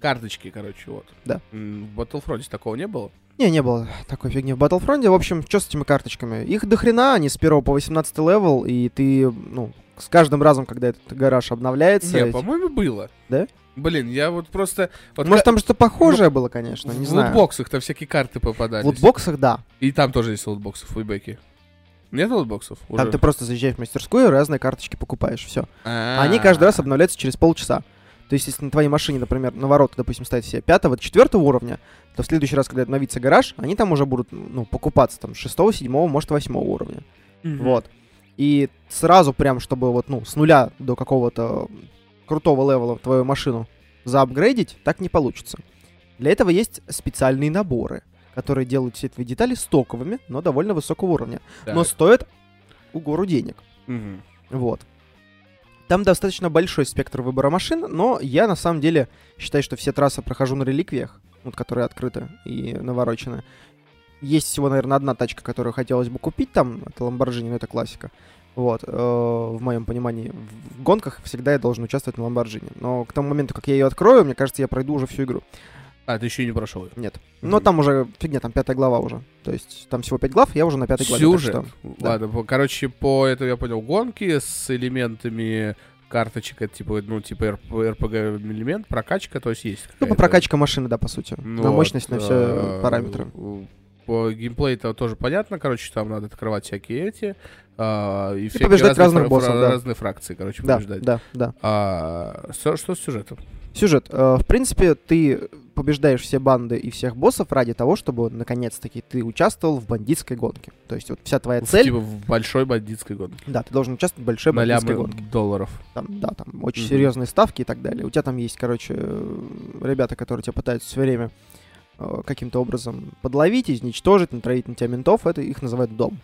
Карточки, короче, вот. Да. В Battlefront такого не было? Не, не было такой фигни в Battlefront. В общем, что с этими карточками? Их до хрена, они с 1 по 18 level, и ты, ну, с каждым разом, когда этот гараж обновляется... Не, эти- по-моему, было. Да? Блин, я вот просто... Вот Может, там что-то похожее было, конечно, не в знаю. лутбоксах-то всякие карты попадались. В лутбоксах, да. И там тоже есть лутбоксы в Payback е. Нет лутбоксов? Там Уже? ты просто заезжаешь в мастерскую и разные карточки покупаешь, все. А, Они каждый раз обновляются через полчаса. То есть, если на твоей машине, например, на ворота, допустим, ставить все пятого, четвертого уровня, то в следующий раз, когда обновится гараж, они там уже будут, ну, покупаться там шестого, седьмого, может, восьмого уровня. Мгм. Вот. И сразу прям, чтобы вот, ну, с нуля до какого-то крутого левела твою машину заапгрейдить, так не получится. Для этого есть специальные наборы, которые делают все твои детали стоковыми, но довольно высокого уровня. Так. Но стоят угору денег. Мгм. Вот. Там достаточно большой спектр выбора машин, но я на самом деле считаю, что все трассы прохожу на реликвиях, вот, которые открыты и наворочены. Есть всего, наверное, одна тачка, которую хотелось бы купить там, это Lamborghini, но это классика. Вот, э, в моем понимании, в гонках всегда я должен участвовать на Lamborghini. Но к тому моменту, как я ее открою, мне кажется, я пройду уже всю игру. А, ты еще и не прошел ее. Нет. Но там уже фигня, там пятая глава уже. То есть там всего пять глав, я уже на пятой главе. Сюжет. что- да. Ладно, по- короче, по этому я понял, гонки с элементами карточек, это типа, ну, типа РПГ элемент, прокачка, то есть есть. Ну, по прокачка машины, да, по сути. Ну на вот, мощность, на все параметры. По геймплею это тоже понятно, короче, там надо открывать всякие эти. а, и всякие побеждать разные разных боссов, да. Разные фракции, короче, Да, побеждать. да, да. А, со- что с сюжетом? Сюжет. Э, В принципе, ты побеждаешь все банды и всех боссов ради того, чтобы наконец-таки ты участвовал в бандитской гонке. То есть вот вся твоя В- цель... Типа в большой бандитской гонке. Да, ты должен участвовать в большой На бандитской гонке. долларов. Там, да, там очень Мгм. серьезные ставки и так далее. У тебя там есть, короче, э, ребята, которые тебя пытаются все время э, каким-то образом подловить, изничтожить, натравить на тебя ментов, это их называют дом.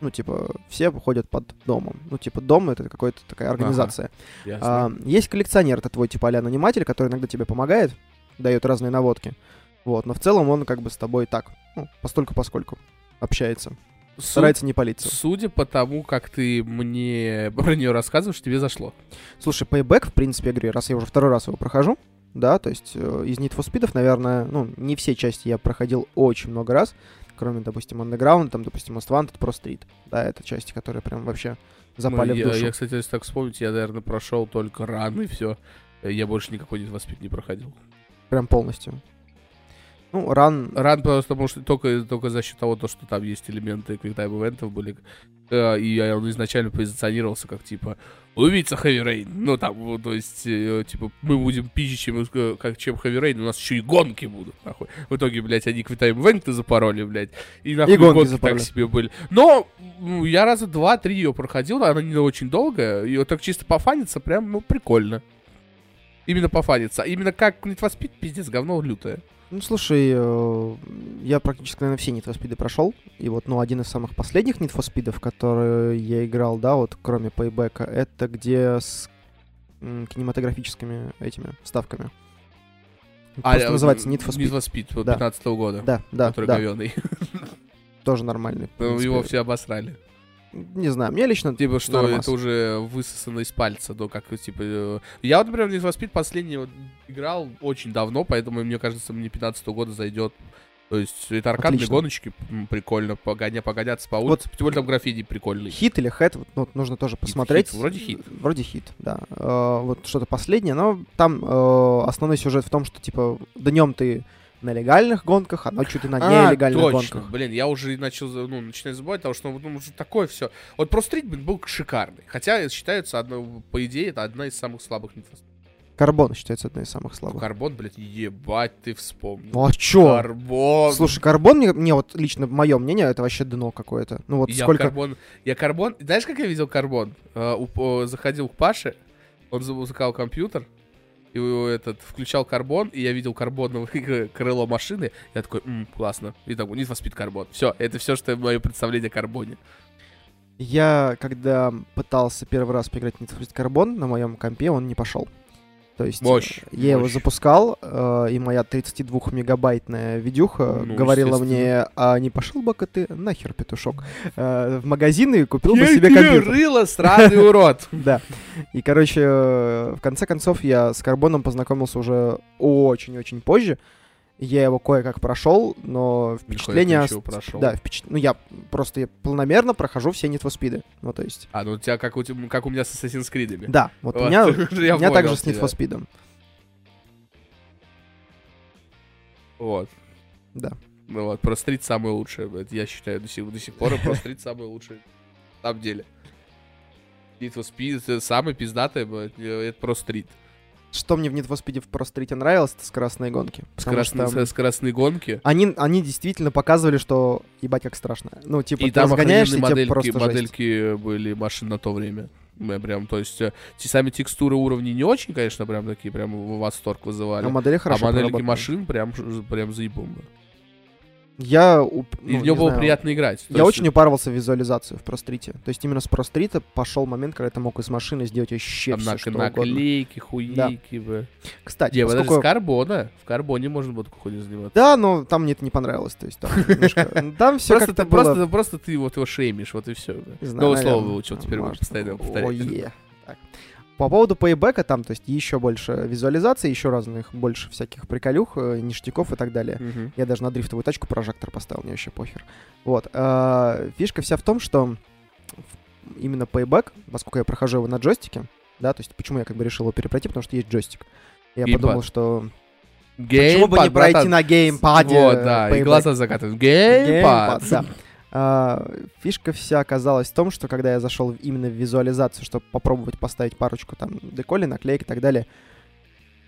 Ну, типа, все ходят под домом. Ну, типа, дом — это какая-то такая организация. Ясно. А, есть коллекционер, это твой типа а наниматель, который иногда тебе помогает, дает разные наводки. Вот, но в целом он как бы с тобой так, ну, постольку поскольку общается. Су- Старается не палиться. Судя по тому, как ты мне про нее рассказываешь, тебе зашло. Слушай, Payback, в принципе, я говорю, раз я уже второй раз его прохожу, да, то есть э, из Need for Speed'ов, наверное, ну, не все части я проходил очень много раз, кроме, допустим, Underground, там, допустим, Most Wanted, Pro Street, да, это части, которые прям вообще запали Ну, в я, душу. я, кстати, если так вспомнить, я, наверное, прошел только ран и все. Я больше никакой Need for Speed не проходил. Прям полностью. Ну, ран... Ран потому что только, только за счет того, то, что там есть элементы квиктайм ивентов были. э, и он изначально позиционировался как типа убийца Heavy Rain. Ну там, вот, то есть, э, типа, мы будем пизже, чем, э, как, чем Heavy Rain, у нас еще и гонки будут, нахуй. В итоге, блядь, они квиктайм ивенты запороли, блядь. И нахуй И гонки гонки, запороли. так себе были. Но ну, я раза два-три ее проходил, она не очень долгая. Ее так чисто пофаниться прям, ну, прикольно. Именно пофаниться. А именно как Need Speed, пиздец, говно лютое. Ну, слушай, э, я практически, наверное, все Need Speed прошел. И вот, ну, один из самых последних Need for Speed, в которые я играл, да, вот, кроме Payback, это где с кинематографическими этими вставками. Просто А, называется Need for Need Speed. for Speed вот Да. 15 года. Да, да, который да, говёный. тоже нормальный. Ну. Его все обосрали. Не знаю, мне лично... Типа, что Нормас. это уже высосано из пальца, ну, как, типа... э, Я вот, например, Need for Speed последний вот играл очень давно, поэтому, мне кажется, мне 15 года зайдет. То есть, это аркадные Отлично. гоночки, прикольно, погоня, погоняться по улице. Тем более, там граффити прикольный. Хит или хэт, вот, ну, вот нужно тоже посмотреть. хит, вроде хит. Вроде хит, да. Э, вот что-то последнее, но там э, основной сюжет в том, что, типа, днем ты на легальных гонках, а ночью ты на нелегальных А, точно. гонках. Блин, я уже начал, ну, начинаю забывать, потому что, ну, уже такое все. Вот про стритбин был шикарный. Хотя считается, одно, по идее, это одна из самых слабых Speed. Карбон считается одной из самых слабых. Карбон, блядь, ебать, ты вспомнил. Ну а чё? Карбон. Слушай, карбон, мне, мне вот лично, мое мнение, это вообще дно какое-то. Ну вот я сколько... карбон, я карбон, знаешь, как я видел карбон? Э, у- о, заходил к Паше, он запускал компьютер, и этот включал карбон, и я видел карбоновое крыло машины, я такой, «М, классно, и там Need for Speed карбон. Все, это все, что мое представление о карбоне. Я, когда пытался первый раз поиграть в Need for Speed Carbon на моем компе, он не пошел. То есть Мощь, э, я его мощь. запускал, э, и моя 32-мегабайтная видюха Ну, говорила мне, а не пошел бы-ка ты нахер, петушок, э, в магазин и купил бы Я себе тебе компьютер. рыло, сраный урод. Да. И, короче, в конце концов, я с Карбоном познакомился уже очень-очень позже. Я его кое-как прошел, но впечатление... ост- прошел? Да, впечат- ну я просто я планомерно прохожу все Need for Speed. Ну, то есть... А, ну у тебя как у, тебя, как у меня с Assassin's Creed. Да, вот у Вот, меня, я у меня также с Need for Speed. Вот. Да. Ну вот, про стрит самое лучшее. Я считаю до сих, до сих пор про стрит самое лучшее. На самом деле. Need for Speed это самое пиздатое, блядь, это про стрит. Что мне в Need for Speed в Pro Street нравилось, это скоростные гонки. Скоростные, что скоростные гонки. они, они действительно показывали, что ебать как страшно. Ну, типа, и ты там разгоняешься, и модельки, просто жесть. модельки были машин на то время. Мы Прям, то есть, э, те сами текстуры уровней не очень, конечно, прям такие, прям в восторг вызывали. А модели А хорошо модельки проработаны. машин прям, прям заебом. Я, уп- И ну, в не него было знаю, приятно играть. Я есть, очень упарывался в визуализацию в прострите. То есть именно с прострита пошел момент, когда ты мог из машины сделать вообще там все, что угодно. наклейки, хуейки, бы. Кстати, Не, подожди, поскольку- с карбона. В карбоне можно было такой хуйней заниматься. Да, но там мне это не понравилось. То есть там немножко... Там все как-то было... просто, просто ты вот его шеймишь, вот и все. Новое слово выучил, теперь можешь постоянно повторять. По поводу пейбека там, то есть еще больше визуализации, еще разных, больше всяких приколюх, э, ништяков и так далее. Мгм. Я даже на дрифтовую тачку прожектор поставил, мне вообще похер. Вот. а, Фишка вся в том, что именно Payback, поскольку я прохожу его на джойстике, да, то есть почему я как бы решил его перепройти, потому что есть джойстик. Я Геймпад. подумал, что почему Геймпад, бы не пройти братан. на геймпаде Вот, да, и Payback? глаза закатывают. Геймпад. Геймпад, да. А, фишка вся оказалась в том, что когда я зашел именно в визуализацию, чтобы попробовать поставить парочку там деколей, наклеек и так далее,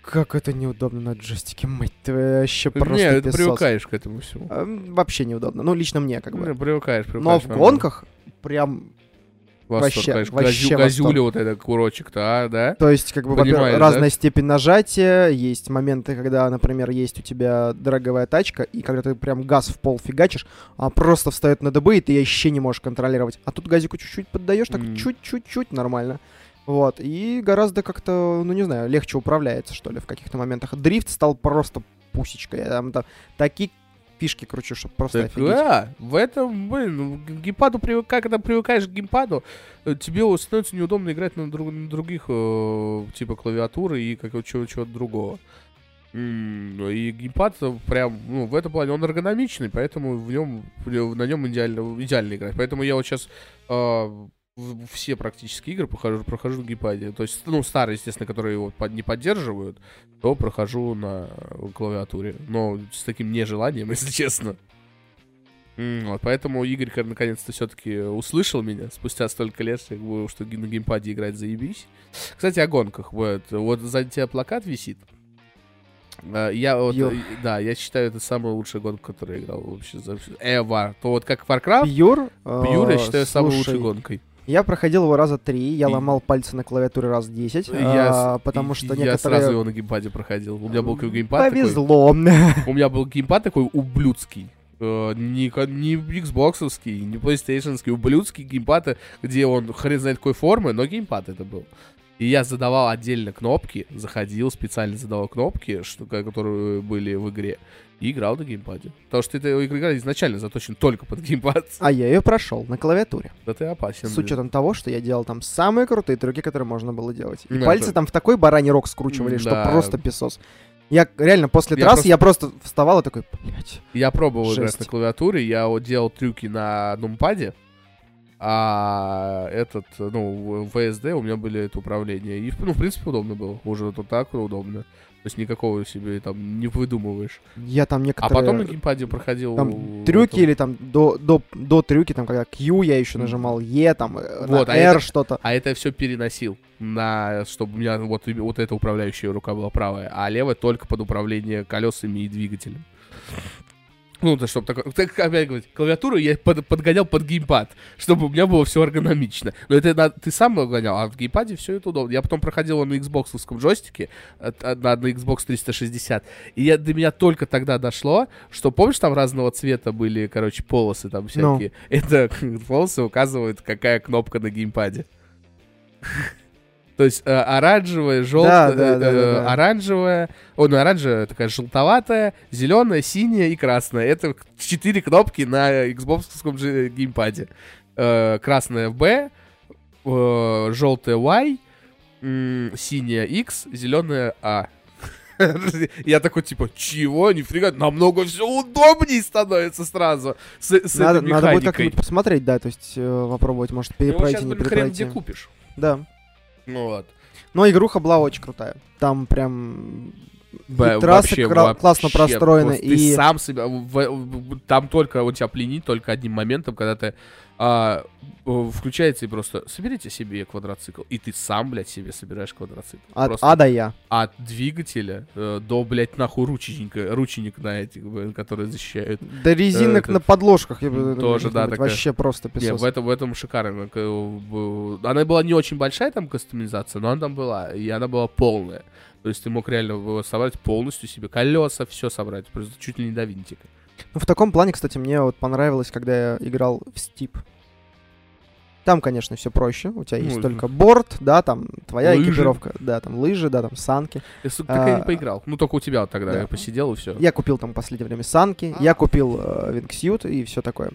как это неудобно на джойстике, мать твою, вообще просто Не, ты привыкаешь к этому всему. А, Вообще неудобно. Ну, лично мне как бы. Привыкаешь, привыкаешь. Но в гонках прям Восторг, Вообще, конечно. вообще Газю- газюля вот этот курочек-то, а, да? То есть, как бы, во-первых, да? разная степень нажатия, есть моменты, когда, например, есть у тебя дороговая тачка, и когда ты прям газ в пол фигачишь, а просто встает на дыбы, и ты вообще не можешь контролировать. А тут газику чуть-чуть поддаешь, так М. чуть-чуть-чуть нормально. Вот, и гораздо как-то, ну не знаю, легче управляется, что ли, в каких-то моментах. Дрифт стал просто пусечкой. Там, там такие фишки кручу, чтобы просто Так, офигеть. да, в этом, блин, ну, к геймпаду привыкай, когда привыкаешь к геймпаду, э, тебе становится неудобно играть на, друг- на других, э, типа, клавиатуры и как чего-то другого. М, ну И геймпад э, прям, ну, в этом плане он эргономичный, поэтому в нем, на нем идеально, идеально играть. Поэтому я вот сейчас все практически игры прохожу, прохожу на геймпаде. То есть, ну, старые, естественно, которые его под- не поддерживают, то прохожу на клавиатуре. Но с таким нежеланием, если честно. Вот, поэтому Игорь наконец-то все-таки услышал меня спустя столько лет, как бы, что на геймпаде играть заебись. Кстати, о гонках. Вот, вот сзади тебя плакат висит. А, Я вот, э, да, я считаю, это самая лучшая гонка, которую я играл вообще за Ever. То вот как Warcraft, Пьюр, Пьюр я э, считаю самой слушай, лучшей гонкой. Я проходил его раза три, я И- ломал пальцы на клавиатуре раз 10, Я, а, потому что я некоторые... сразу его на геймпаде проходил. У меня был геймпад такой. Повезло. У меня был геймпад такой ублюдский. Э, Не, не Xbox овский, не PlayStation ский, ублюдский геймпад, где он хрен знает какой формы, но геймпад это был. И я задавал отдельно кнопки, заходил, специально задавал кнопки, что, ко- которые были в игре, и играл на геймпаде. Потому что эта игра изначально заточена только под геймпад. А я ее прошел на клавиатуре. Да ты опасен. С блин. учетом того, что я делал там самые крутые трюки, которые можно было делать. И пальцы это- там в такой бараний рог скручивали, что просто песос. Я реально после Я трассы просто- я просто вставал и такой, блядь. Я пробовал играть на клавиатуре, я вот делал трюки на нумпаде, а этот, ну, в VSD у меня были это управление. И, ну, в принципе, удобно было. Уже вот так удобно. То есть никакого себе там не выдумываешь. Я там А некоторые... потом на геймпаде проходил... там трюки или там до, до, до трюки, там когда Q я еще нажимал, E, там э, Вот, а R что-то. А это все переносил на, чтобы у меня вот, вот эта управляющая рука была правая, а левая только под управление колесами и двигателем. Ну, то, чтобы такое... Так, опять говорить, клавиатуру я под- подгонял под геймпад, чтобы у меня было все эргономично. Но это на- ты сам его гонял, а в геймпаде все это удобно. Я потом проходил на Xbox джойстике, от- на, на Xbox 360, и я, до меня только тогда дошло, что, помнишь, там разного цвета были, короче, полосы там Ну. всякие? Это полосы указывают, какая кнопка на геймпаде. То есть э, оранжевая, желтая, Да, да, да, да, да. оранжевая, о, ну оранжевая такая желтоватая, зеленая, синяя и красная. Это четыре кнопки на Xbox же геймпаде. Э, красная B, э, желтая Y, м, синяя X, зеленая А. Я такой, типа, чего? Нифига, намного все удобнее становится сразу с, с Надо, этой надо будет как-нибудь посмотреть, да, то есть э, попробовать, может, его перепройти, сейчас, не блин, хрен где купишь. Да. Вот. Но игруха была очень крутая. Там прям Б- и трассы вообще- кра- классно вообще простроены, просто и... Ты сам себя... в- там только он тебя пленит только одним моментом, когда ты а, э, включается и просто соберите себе квадроцикл, и ты сам, блядь, себе собираешь квадроцикл. От Просто А до Я. от двигателя э, до, блядь, нахуй рученика, рученик на этих, блин, которые защищают. Да резинок это- на подложках. я Тоже, да, такая. Вообще просто Не, песос. в этом, в этом шикарно. Она была не очень большая там кастомизация, но она там была, и она была полная. То есть ты мог реально э, собрать полностью себе колеса, все собрать, просто чуть ли не до винтика. Ну, в таком плане, кстати, мне вот понравилось, когда я играл в Steep. Там, конечно, все проще. У тебя есть Ну, только борт, да, там твоя лыжи. экипировка, да, там лыжи, да, там санки. Я, сука, так я не А, поиграл. Ну, только у тебя вот тогда да. я посидел и все. Я купил там в последнее время санки, А. я купил э, вингсьют и все такое.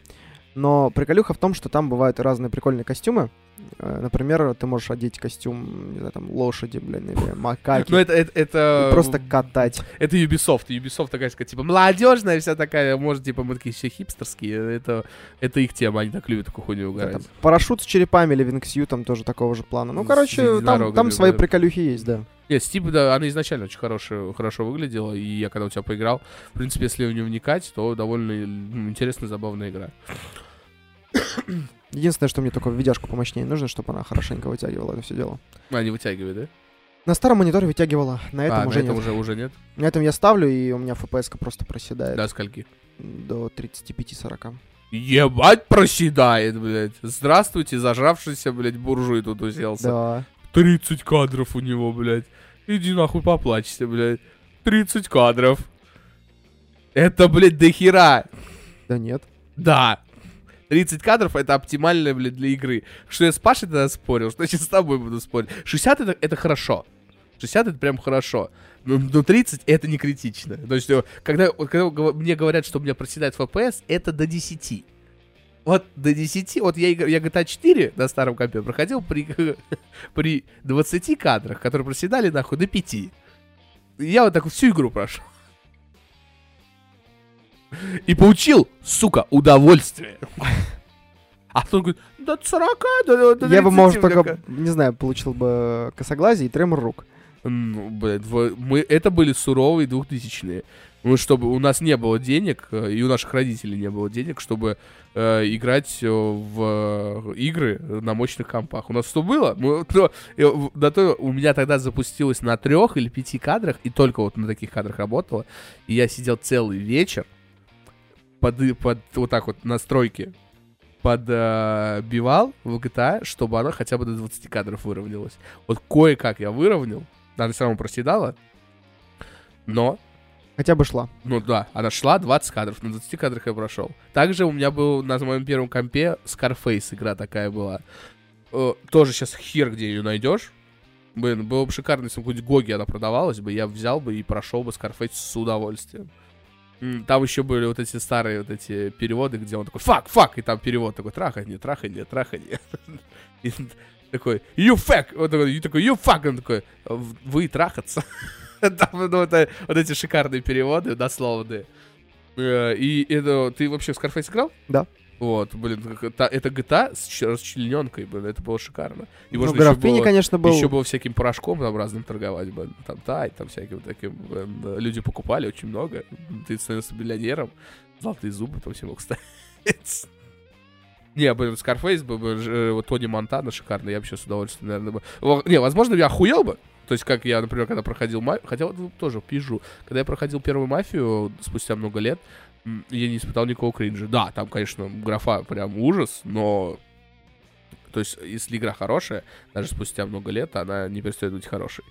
Но приколюха в том, что там бывают разные прикольные костюмы. Э, Например, ты можешь одеть костюм, не знаю, там, лошади, блин, или макаки. Ну, это, это, это... просто катать. Это Ubisoft. Ubisoft такая, сказать, типа, молодежная вся такая, может, типа, мы такие все хипстерские. Это, это их тема, они так любят такую хуйню Да, там угорать. парашют с черепами или вингсью там тоже такого же плана. Ну, короче, там, там свои приколюхи есть, да. Нет, Steep, да, она изначально очень хорошая, хорошо выглядела, и я когда у тебя поиграл, в принципе, если в нее вникать, то довольно интересная, забавная игра. Единственное, что мне только видяшку помощнее нужно, чтобы она хорошенько вытягивала это все дело. А, не вытягивает, да? На старом мониторе вытягивала, на этом а, уже на этом нет. уже, уже нет? На этом я ставлю, и у меня FPS просто проседает До скольки? до 35-40. Ебать проседает, блядь. Здравствуйте, зажравшийся, блядь, буржуй тут уселся. Да. 30 кадров у него, блядь. Иди нахуй поплачься, блядь. 30 кадров. Это, блядь, до хера. Да нет. Да. 30 кадров это оптимально, блядь, для игры. Что я с Пашей тогда спорил, что я сейчас с тобой буду спорить. 60 это, это хорошо. 60 это прям хорошо. Но, но 30 это не критично. То есть, э, когда, когда мне говорят, что у меня проседает FPS, это до 10. Вот до 10, вот я, я GTA 4 на старом компе проходил при, при 20 кадрах, которые проседали нахуй до 5. Я вот так всю игру прошел. И получил, сука, удовольствие. А потом говорит, до 40, до, до Я бы, 30, может, только, не знаю, получил бы косоглазие и тремор рук. Ну, блядь, мы, это были суровые двухтысячные. Ну, чтобы у нас не было денег, э, и у наших родителей не было денег, чтобы э, играть э, в э, игры на мощных компах. У нас что было? Мы, то, э, в- на то у меня тогда запустилось на трех или пяти кадрах, и только вот на таких кадрах работало. И я сидел целый вечер под, под вот так вот настройки подбивал в GTA, чтобы она хотя бы до 20 кадров выровнялась. Вот кое-как я выровнял, она все равно проседала, но, Хотя бы шла. ну да, она шла 20 кадров, на 20 кадрах я прошел. Также у меня был на моем первом компе Scarface игра такая была. Э, тоже сейчас хер где ее найдешь. Блин, было бы шикарно, если бы хоть Гоги она продавалась бы, я взял бы и прошел бы Scarface с удовольствием. Там еще были вот эти старые вот эти переводы, где он такой «фак, фак», и там перевод такой «траханье, траханье, траханье». И такой «you fuck», он такой, такой «you fuck», он такой «В- «вы трахаться». Там, ну, это вот эти шикарные переводы, дословные. Э, И это, ты вообще в Scarface играл? Да. Вот, блин, это, это GTA с ч- расчлененкой, блин, это было шикарно. И Ну, можно еще графини, было- конечно, был... еще было всяким порошком там разным торговать, блин, там тай, там всяким таким. блин, Люди покупали очень много. Ты становился миллионером. Золотые зубы там все мог ставить. Не, блин, был бы, э, вот Тони Монтана шикарно, я бы сейчас с удовольствием, наверное, бы... Не, возможно, я охуел бы, то есть, как я, например, когда проходил мафию, хотя вот ну, тоже пижу, когда я проходил первую мафию спустя много лет, я не испытал никакого кринжа. Да, там, конечно, графа прям ужас, но... То есть, если игра хорошая, даже спустя много лет, она не перестает быть хорошей.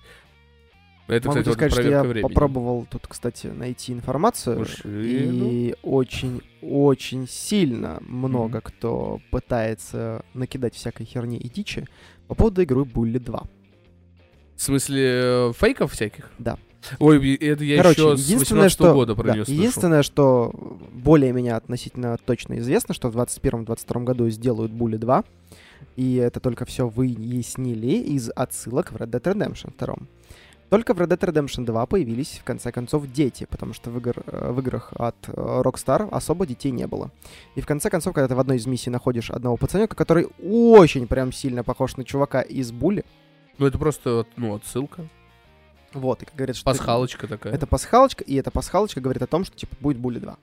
Это, Могу кстати, вот сказать, что я времени. попробовал тут, кстати, найти информацию. Машину. И очень-очень сильно много кто пытается накидать всякой херни и дичи по поводу игры Bully 2. В смысле, э, фейков всяких? Да. Ой, это я Короче, еще с единственное, 18 что, года про да, нее слышал. единственное, что более меня относительно точно известно, что в 2021-2022 году сделают Bully 2, и это только все выяснили из отсылок в Red Dead Redemption 2. Только в Red Dead Redemption 2 появились, в конце концов, дети, потому что в, игр- э, в играх от э, Rockstar особо детей не было. И в конце концов, когда ты в одной из миссий находишь одного пацанека, который очень прям сильно похож на чувака из Були, Ну, это просто, ну, отсылка. Вот, и как говорят, что... Пасхалочка такая. Это пасхалочка, и эта пасхалочка говорит о том, что, типа, будет Були 2.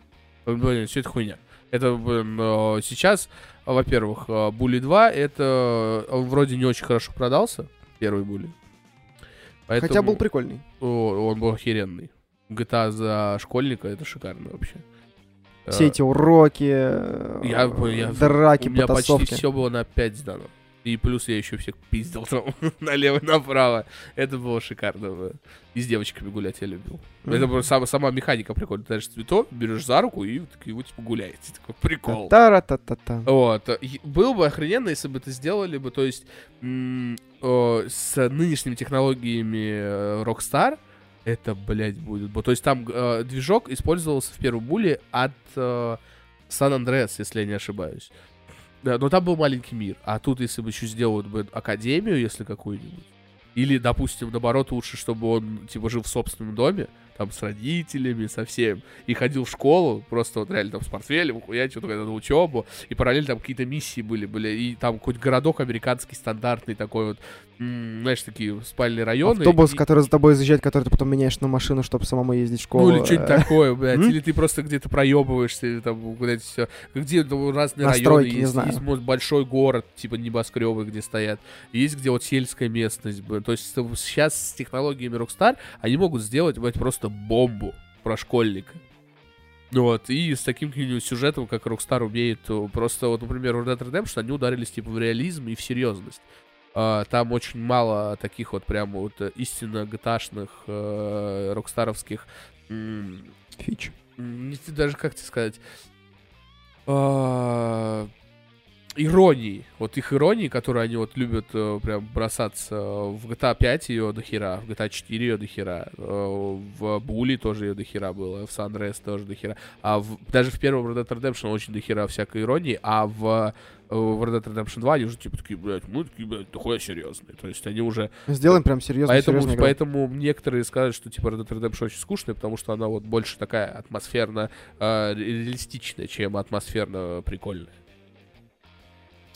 Блин, все это хуйня. Это, блин, э, сейчас, э, во-первых, э, Булли 2, это он вроде не очень хорошо продался, первый Булли. Поэтому, Хотя был прикольный. о, он был охеренный. GTA за школьника, это шикарно вообще. Все эти уроки, Я- я- драки, У меня потасовки. почти все было на 5 сдано. И плюс я еще всех пиздил там налево и направо. Это было шикарно. И с девочками гулять я любил. Мгм. Это была сама, сама механика прикольная. Ты цветок, берешь за руку и так его типа гуляете. Такой прикол. Та-ра-та-та-та. Вот. Было бы охрененно, если бы это сделали бы, то есть м, о, с нынешними технологиями э, Rockstar, это, блядь, будет. То есть там э, движок использовался в первом буле от э, San Andreas, если я не ошибаюсь. Да, но там был маленький мир. А тут, если бы еще сделают бы академию, если какую-нибудь, или, допустим, наоборот, лучше, чтобы он, типа, жил в собственном доме, там, с родителями, со всем, и ходил в школу, просто вот реально там с портфелем, хуячил только на учебу, и параллельно там какие-то миссии были, были, и там хоть городок американский стандартный такой вот, знаешь, такие спальные районы. Автобус, и- который за тобой заезжает, который ты потом меняешь на машину, чтобы самому ездить в школу. Ну, или что-нибудь э, такое, блядь. Или ты просто где-то проебываешься, или там куда-то все. Где ну, разные Настройки, районы не есть. знаю. Есть может, большой город, типа небоскребы, где стоят. Есть где вот сельская местность. То есть сейчас с технологиями Rockstar они могут сделать, блядь, просто бомбу про школьника. Вот, и с таким каким-нибудь сюжетом, как Rockstar умеет, то просто, вот, например, в Red Dead Redemption они ударились, типа, в реализм и в серьезность. А, там очень мало таких вот прям вот э, истинно GTA-шных, э, рокстаровских Фич. не даже как тебе сказать, а, иронии. Вот их иронии, которые они вот любят э, прям бросаться в GTA 5 ее до хера, в GTA 4 ее до хера, э, в Були тоже ее до хера было, в Sunrise тоже до хера. А в- даже в первом Red Dead Redemption очень до хера всякой иронии, а в, э, в Red Dead Redemption 2 они уже типа такие, блядь, мы такие, блядь, дохуя серьезные. То есть они уже Сделаем прям серьезно. Поэтому, серьезную поэтому некоторые скажут, что типа Red Dead Redemption очень скучная, потому что она вот больше такая атмосферно э, реалистичная, чем атмосферно прикольная.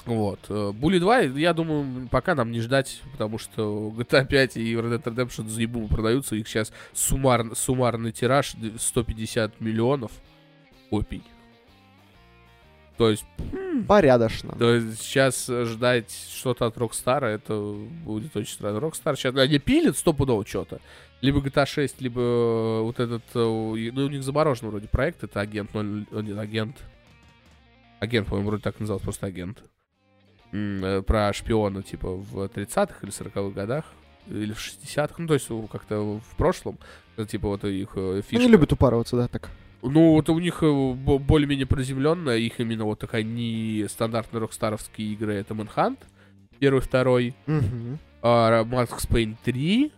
Вот. э, Bully 2, я думаю, пока нам не ждать, потому что GTA 5 и Red Dead Redemption заебу продаются, их сейчас суммар, суммарный тираж 150 миллионов копий. То есть Порядочно. то есть сейчас ждать что-то от Rockstar, это будет очень странно. Rockstar сейчас, они пилят стопудово что-то. Либо GTA 6, либо э, вот этот, э, ну, у них заморожен вроде проект, это агент 0, э, нет, агент, агент, по-моему, вроде так назывался, просто агент. Э, Про шпиона, типа, в 30-х или 40-х годах, или в 60-х, ну, то есть как-то в прошлом, типа, вот их э, фишка. Они любят упарываться, да, так. Ну, вот у них э, бо- более-менее приземленная, их именно вот такая не стандартные рокстаровские игры, это Manhunt, первый, второй, Мгм. а, Max Payne 3,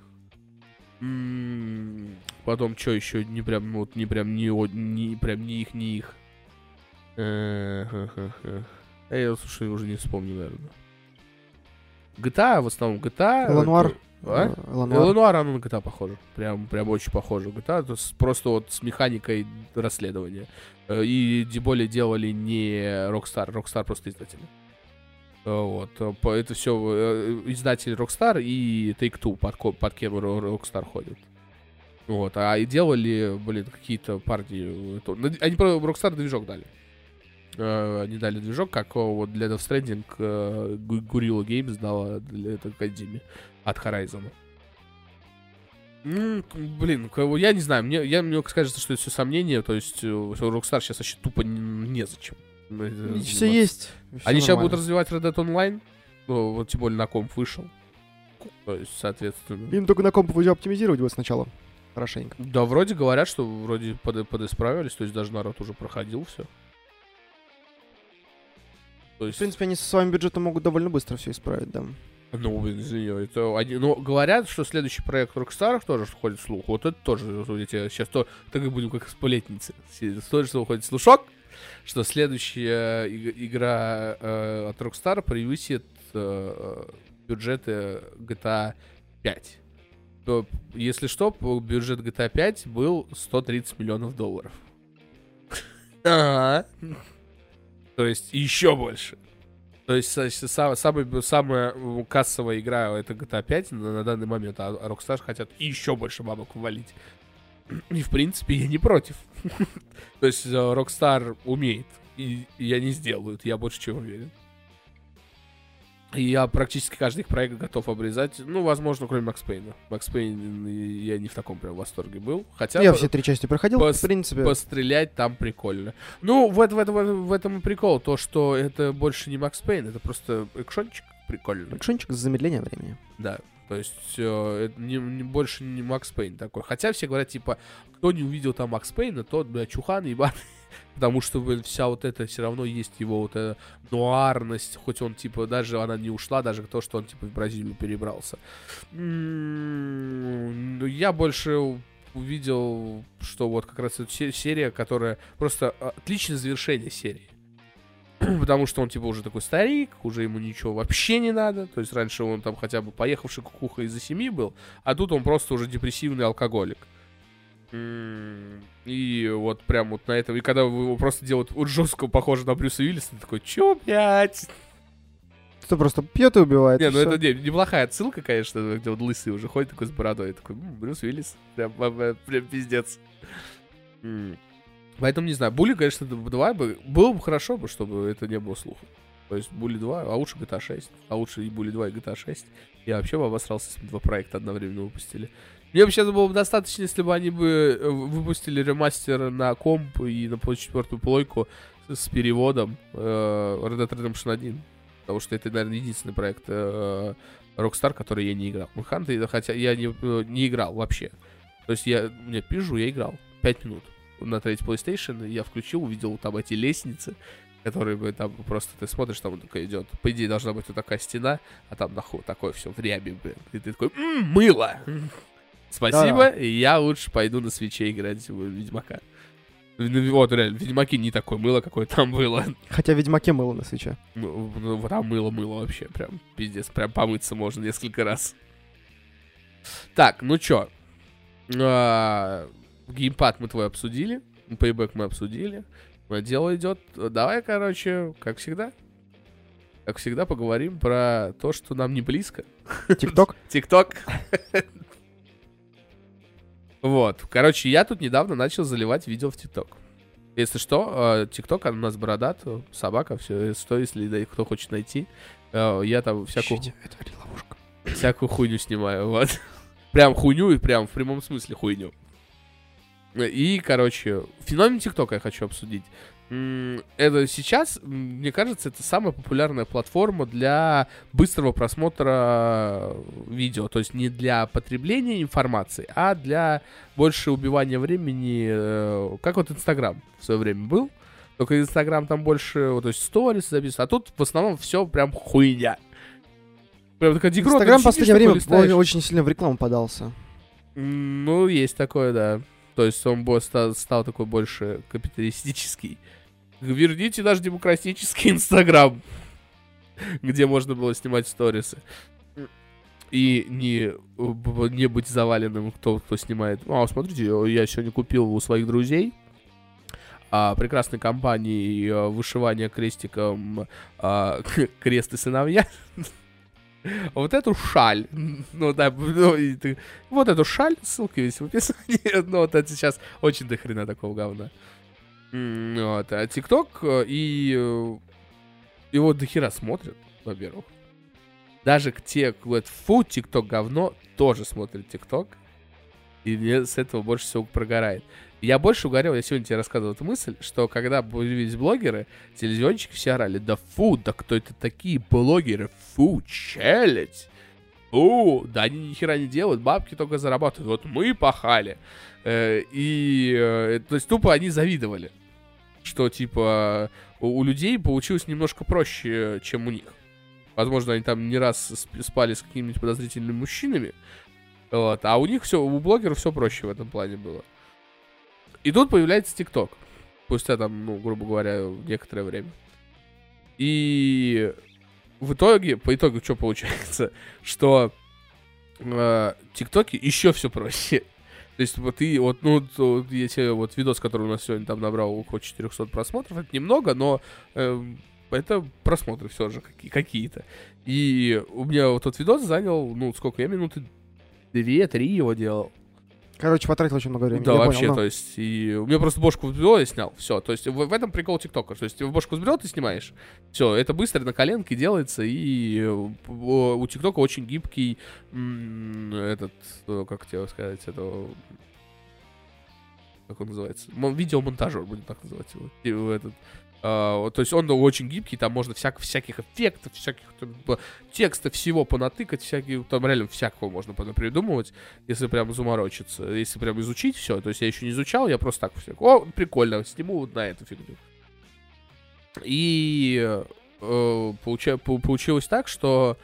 М, потом что еще, не прям, вот, не прям, не, не прям, не их, не их. Э, я, слушай, уже не вспомню, наверное. GTA, в основном GTA. Элануар. это- А? Э. Элануар, оно на GTA похоже. Прям, прям очень похоже. GTA, есть просто вот с механикой расследования. Э, И тем более делали не Rockstar, Rockstar просто издатели. Э, Вот. Это все издатель Rockstar и Take-Two, под, под кем Rockstar ходит. Вот. А и делали, блин, какие-то парни... Они про Rockstar движок дали. Они дали движок, как вот для Death Stranding Guerrilla Games дала для этой Академии от Horizon. Ну, блин, я не знаю, мне, я, мне кажется, что это все сомнения, то есть э, Rockstar сейчас вообще тупо незачем. э, Все заниматься. есть. Они всё сейчас будут нормально. развивать Red Dead Online, ну, вот тем более на комп вышел. То есть, соответственно... Им только на комп его оптимизировать вот сначала. Хорошенько. Да, вроде говорят, что вроде под, подисправились, то есть даже народ уже проходил все. То В есть, принципе, они со своим бюджетом могут довольно быстро все исправить, да. Ну, извини, это они, ну, говорят, что следующий проект Rockstar тоже ходит слух. Вот это тоже, тебе сейчас то, так и будем как сплетницы. Тоже что уходит слушок, что следующая иг- игра э, от Rockstar превысит э, бюджеты GTA 5. То, если что, бюджет GTA 5 был 130 миллионов долларов. Ага. То есть еще больше. То есть са- са- са- самая, самая кассовая игра это GTA 5 на, на данный момент, а Rockstar хотят еще больше бабок ввалить. И в принципе я не против. То есть э, Rockstar умеет, и, и они сделают, я больше чем уверен. И я практически каждый их проект готов обрезать. Ну, возможно, кроме Макс Пейна. Макс Пейн э, я не в таком прям восторге был. Хотя Я бы- все три части проходил, пос- в принципе. пострелять там прикольно. Ну, в, в, этом- в этом и прикол, то, что это больше не Макс Пейн, это просто экшончик прикольный. Экшончик с замедлением времени. Да. То есть э, это не, не- больше не Макс Пейн такой. Хотя все говорят, типа, кто не увидел там Макс Пейна, тот, бля, чухан ебаный. Потому что, блин, вся вот это все равно есть его вот эта нуарность, хоть он, типа, даже она не ушла, даже то, что он, типа, в Бразилию перебрался. М, ну, Я больше увидел, что вот как раз эта се- серия, которая просто а, отличное завершение серии. Потому что он, типа, уже такой старик, уже ему ничего вообще не надо. То есть раньше он там хотя бы поехавший кукуха из-за семьи был, а тут он просто уже депрессивный алкоголик. И вот прям вот на этом, и когда его просто делают вот жестко похоже на Брюса Уиллиса, ты такой, чё, блядь? Кто просто пьет и убивает. Не, и ну это не, неплохая отсылка, конечно, где вот лысый уже ходит такой с бородой, такой, «М, Брюс Уиллис, прям, прям, прям пиздец. М. Поэтому, не знаю, Були, конечно, 2 бы, было бы хорошо бы, чтобы это не было слухом. То есть Були 2, а лучше GTA 6, а лучше и Були 2, и GTA 6. Я вообще бы обосрался, если бы два проекта одновременно выпустили. Мне бы сейчас было бы достаточно, если бы они бы э, выпустили ремастер на комп и на четвертую плойку с переводом э, Red Dead Redemption 1. Потому что это, наверное, единственный проект э, Rockstar, который я не играл. Ну, Ханты, хотя я не, э, не играл вообще. То есть я, мне пижу, я играл 5 минут на третий PlayStation, я включил, увидел там эти лестницы, которые бы там просто ты смотришь, там такая идет. По идее, должна быть вот такая стена, а там нахуй такое все в рябе, блин. И ты такой, м-м, мыло! Спасибо, и я лучше пойду на свече играть в Ведьмака. Ну, Вот, реально, в Ведьмаке не такое мыло, какое там было. Хотя в Ведьмаке мыло на свече. Ну, ну, там мыло-мыло вообще, прям пиздец, прям помыться можно несколько раз. Так, ну чё, а, геймпад мы твой обсудили, пейбэк мы обсудили, дело идет. Давай, короче, как всегда, как всегда поговорим про то, что нам не близко. ТикТок? ТикТок. Вот. Короче, я тут недавно начал заливать видео в ТикТок. Если что, ТикТок у нас бородат, собака, все, что, если кто хочет найти. э, Я там всякую, Ищите, это ловушка. всякую хуйню снимаю, вот. Прям хуйню и прям в прямом смысле хуйню. И, короче, феномен ТикТока я хочу обсудить. Это сейчас, мне кажется, это самая популярная платформа для быстрого просмотра видео. То есть не для потребления информации, а для больше убивания времени, э, как вот Инстаграм в свое время был. Только Инстаграм там больше, вот, то есть сторис записывают, а тут в основном все прям хуйня. Прям такая дегрот, Инстаграм в последнее время листаешь. очень сильно в рекламу подался. Ну, есть такое, да. То есть он стал такой больше капиталистический. Верните наш демократический Инстаграм, где можно было снимать сторисы. И не, не быть заваленным, кто, кто снимает. А, смотрите, я сегодня купил у своих друзей а, прекрасной компании а, вышивания крестиком а, крест сыновья. Вот эту шаль. Ну да, ну, вот эту шаль, ссылка есть в описании. Ну вот это сейчас очень дохрена такого говна. Вот, а ТикТок э, и э, его дохера смотрят, во-первых. Даже те, кто говорят, фу, ТикТок говно, тоже смотрят ТикТок. И мне с этого больше всего прогорает. Я больше угорел, я сегодня тебе рассказывал эту мысль, что когда появились блогеры, телевизионщики все орали, да фу, да кто это такие блогеры, фу, челядь. Фу, да они ни хера не делают, бабки только зарабатывают. Вот мы пахали. Э, и, то есть, тупо они завидовали. Что, типа, у, людей получилось немножко проще, чем у них. Возможно, они там не раз сп- спали с какими-нибудь подозрительными мужчинами. Вот, а у них все, у блогеров все проще в этом плане было. И тут появляется ТикТок. Спустя там, ну, грубо говоря, некоторое время. И в итоге, по итогу, что получается? Что э, ТикТоке еще все проще. То есть вот ты, вот, ну, тебе вот видос, который у нас сегодня там набрал около 400 просмотров, это немного, но эм, это просмотры все же какие- какие-то. И у меня вот тот видос занял, ну, сколько, я минуты две-три его делал. Короче, потратил очень много времени. Да, я вообще, понял, то ну. есть, и у меня просто бошку взбрело, я снял, все. То есть, в, в этом прикол ТикТока. То есть, в бошку взбрел, ты снимаешь. Все, это быстро на коленке делается, и э, у ТикТока очень гибкий этот, э, как тебе сказать, это... Как он называется? Мон- Видеомонтажер, будем так называть его. И в этот, вот, то есть он очень гибкий, там можно всяк, всяких эффектов, всяких там, текста всего понатыкать, всякие, там реально всякого можно придумывать, если прям заморочиться, если прям изучить все. То есть я еще не изучал, я просто так все. О, прикольно, сниму вот на эту фигню. И э, получилось так, что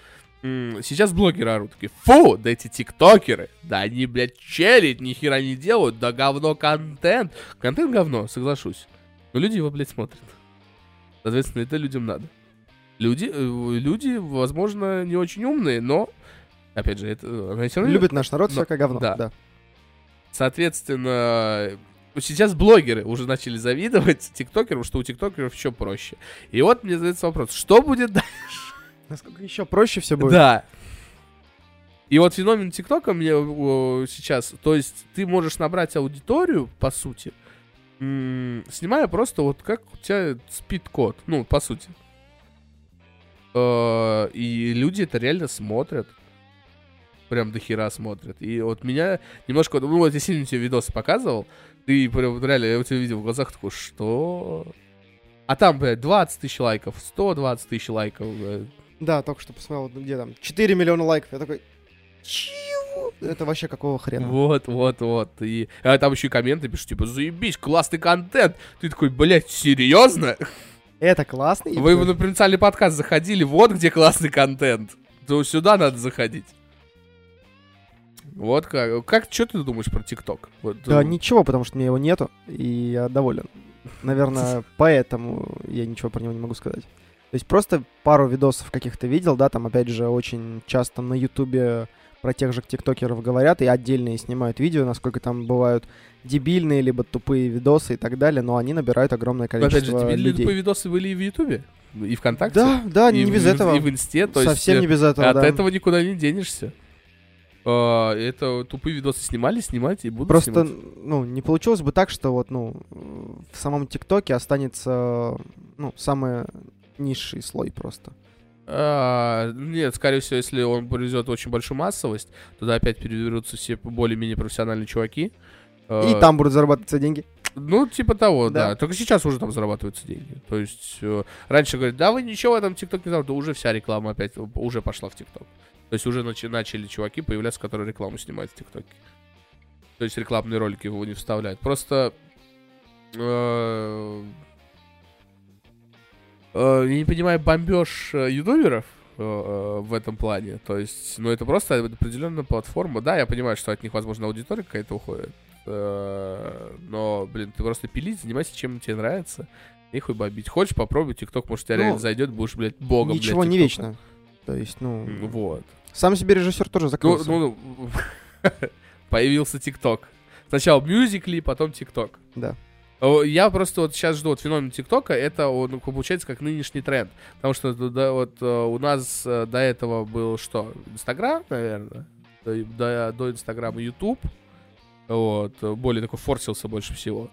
сейчас блогеры орут такие, фу, да эти тиктокеры, да они, блядь, челить, ни хера не делают, да говно контент. Контент говно, соглашусь. Но люди его, блядь, смотрят. Соответственно, это людям надо. Люди, э, люди, возможно, не очень умные, но, опять же, это... равно Любит наш народ Да, всякое говно. да. Да. Соответственно, сейчас блогеры уже начали завидовать тиктокерам, что у тиктокеров еще проще. И вот мне задается вопрос, что будет дальше? Насколько еще проще все будет. Да. И вот феномен ТикТока мне сейчас, то есть ты можешь набрать аудиторию, по сути, м, снимая просто вот как у тебя спит кот, ну, по сути. Э, И люди это реально смотрят. Прям до хера смотрят. И вот меня немножко... Ну, вот я сильно тебе видосы показывал. Ты прям реально, я у тебя видел в глазах такой, что? А там, блядь, 20 тысяч лайков, 120 тысяч лайков. блядь. Да, только что посмотрел, где там, 4 миллиона лайков. Я такой, чего? Это вообще какого хрена? Вот, вот, вот. И а там еще и комменты пишут, типа, заебись, классный контент. Ты такой, блядь, серьезно? Это классно. Вы на провинциальный подкаст заходили, вот где классный контент. То сюда надо заходить. Вот как. Как, что ты думаешь про ТикТок? Вот, Да э, ничего, потому что у меня его нету, и я доволен. Наверное, поэтому я ничего про него не могу сказать. То есть просто пару видосов каких-то видел, да, там опять же очень часто на Ютубе про тех же тиктокеров говорят и отдельные снимают видео, насколько там бывают дебильные либо тупые видосы и так далее, но они набирают огромное Опять же, количество тебе людей. тупые видосы были и в Ютубе, и ВКонтакте. Да, да, и не в- без в- этого. И в Инсте, то есть Совсем э, не без этого, от да. этого никуда не денешься. А, Это тупые видосы снимали, снимайте и будут Просто, снимать. ну, не получилось бы так, что вот, ну, в самом ТикТоке останется, ну, самый низший слой просто. А, нет, скорее всего, если он привезет очень большую массовость, туда опять переберутся все более-менее профессиональные чуваки. И А, там будут зарабатываться деньги. Ну, типа того, да. Да. Только сейчас уже там зарабатываются деньги. То есть э, раньше говорят, да вы ничего в этом ТикТок не знаете, да уже вся реклама опять уже пошла в ТикТок. То есть уже начи- начали чуваки появляться, которые рекламу снимают в ТикТоке. То есть рекламные ролики его не вставляют. Просто э, э, я не понимаю бомбеж э, ютуберов э, э, в этом плане. То есть, ну это просто определенная платформа. Да, я понимаю, что от них, возможно, аудитория какая-то уходит. Э, Но, блин, ты просто пилить, занимайся чем тебе нравится. И хуй бомбить. Хочешь, попробуй, ТикТок, может, тебя Ну, реально зайдет, будешь, блядь, богом, блядь, Ничего не ТикТока. вечно. То есть, ну, Вот. сам себе режиссер тоже Ну, закрылся. ну, ну, появился ТикТок. Сначала мюзикли, потом ТикТок. Да. О, Я просто вот сейчас жду вот феномен ТикТока, это он получается как нынешний тренд. Потому что да, вот э, у нас э, до этого был что? Инстаграм, наверное. До, до, Инстаграма Ютуб. Вот. э, Более такой форсился больше всего.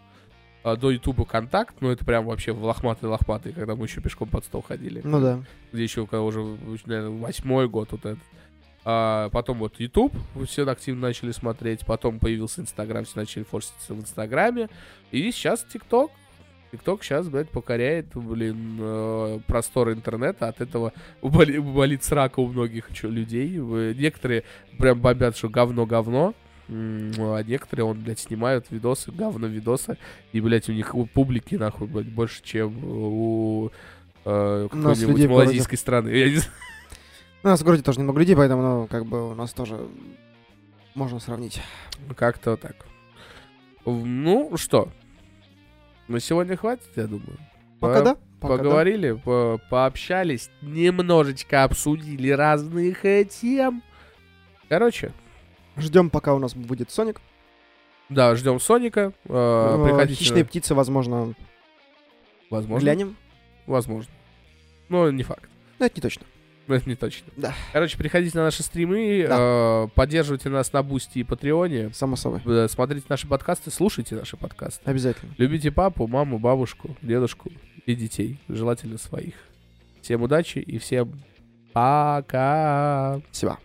А до Ютуба Контакт, ну это прям вообще в лохматый-лохматый, когда мы еще пешком под стол ходили. Ну да. Где еще когда уже, наверное, восьмой год вот этот. А потом вот YouTube все активно начали смотреть, потом появился Инстаграм, все начали форситься в Инстаграме, и сейчас ТикТок. ТикТок сейчас, блядь, покоряет, блин, э, просторы интернета, от этого боли- болит срака у многих чё, людей. Некоторые прям бомбят, что говно-говно, а некоторые, он, блядь, снимают видосы, говно-видосы, и, блядь, у них у публики, нахуй, блядь, больше, чем у э, какой-нибудь малазийской страны. Я не знаю. У нас в городе тоже немного людей, поэтому, ну, как бы у нас тоже можно сравнить. Как-то так. Ну, что? На сегодня хватит, я думаю. Пока По- да. Пока да. Поговорили, по- пообщались, немножечко обсудили разных э, тем. Короче, Ждем, пока у нас будет Соник. да, ждем Соника. э, Э, Приходите. Хищные птицы, возможно, Возможно. глянем. Возможно. Но не факт. Но это не точно. Но это не точно. Да. Короче, приходите на наши стримы, э, поддерживайте нас на Бусти и Патреоне, Само собой. э, смотрите наши подкасты, слушайте наши подкасты. Обязательно. Любите папу, маму, бабушку, дедушку и детей, желательно своих. Всем удачи и всем пока. Спасибо.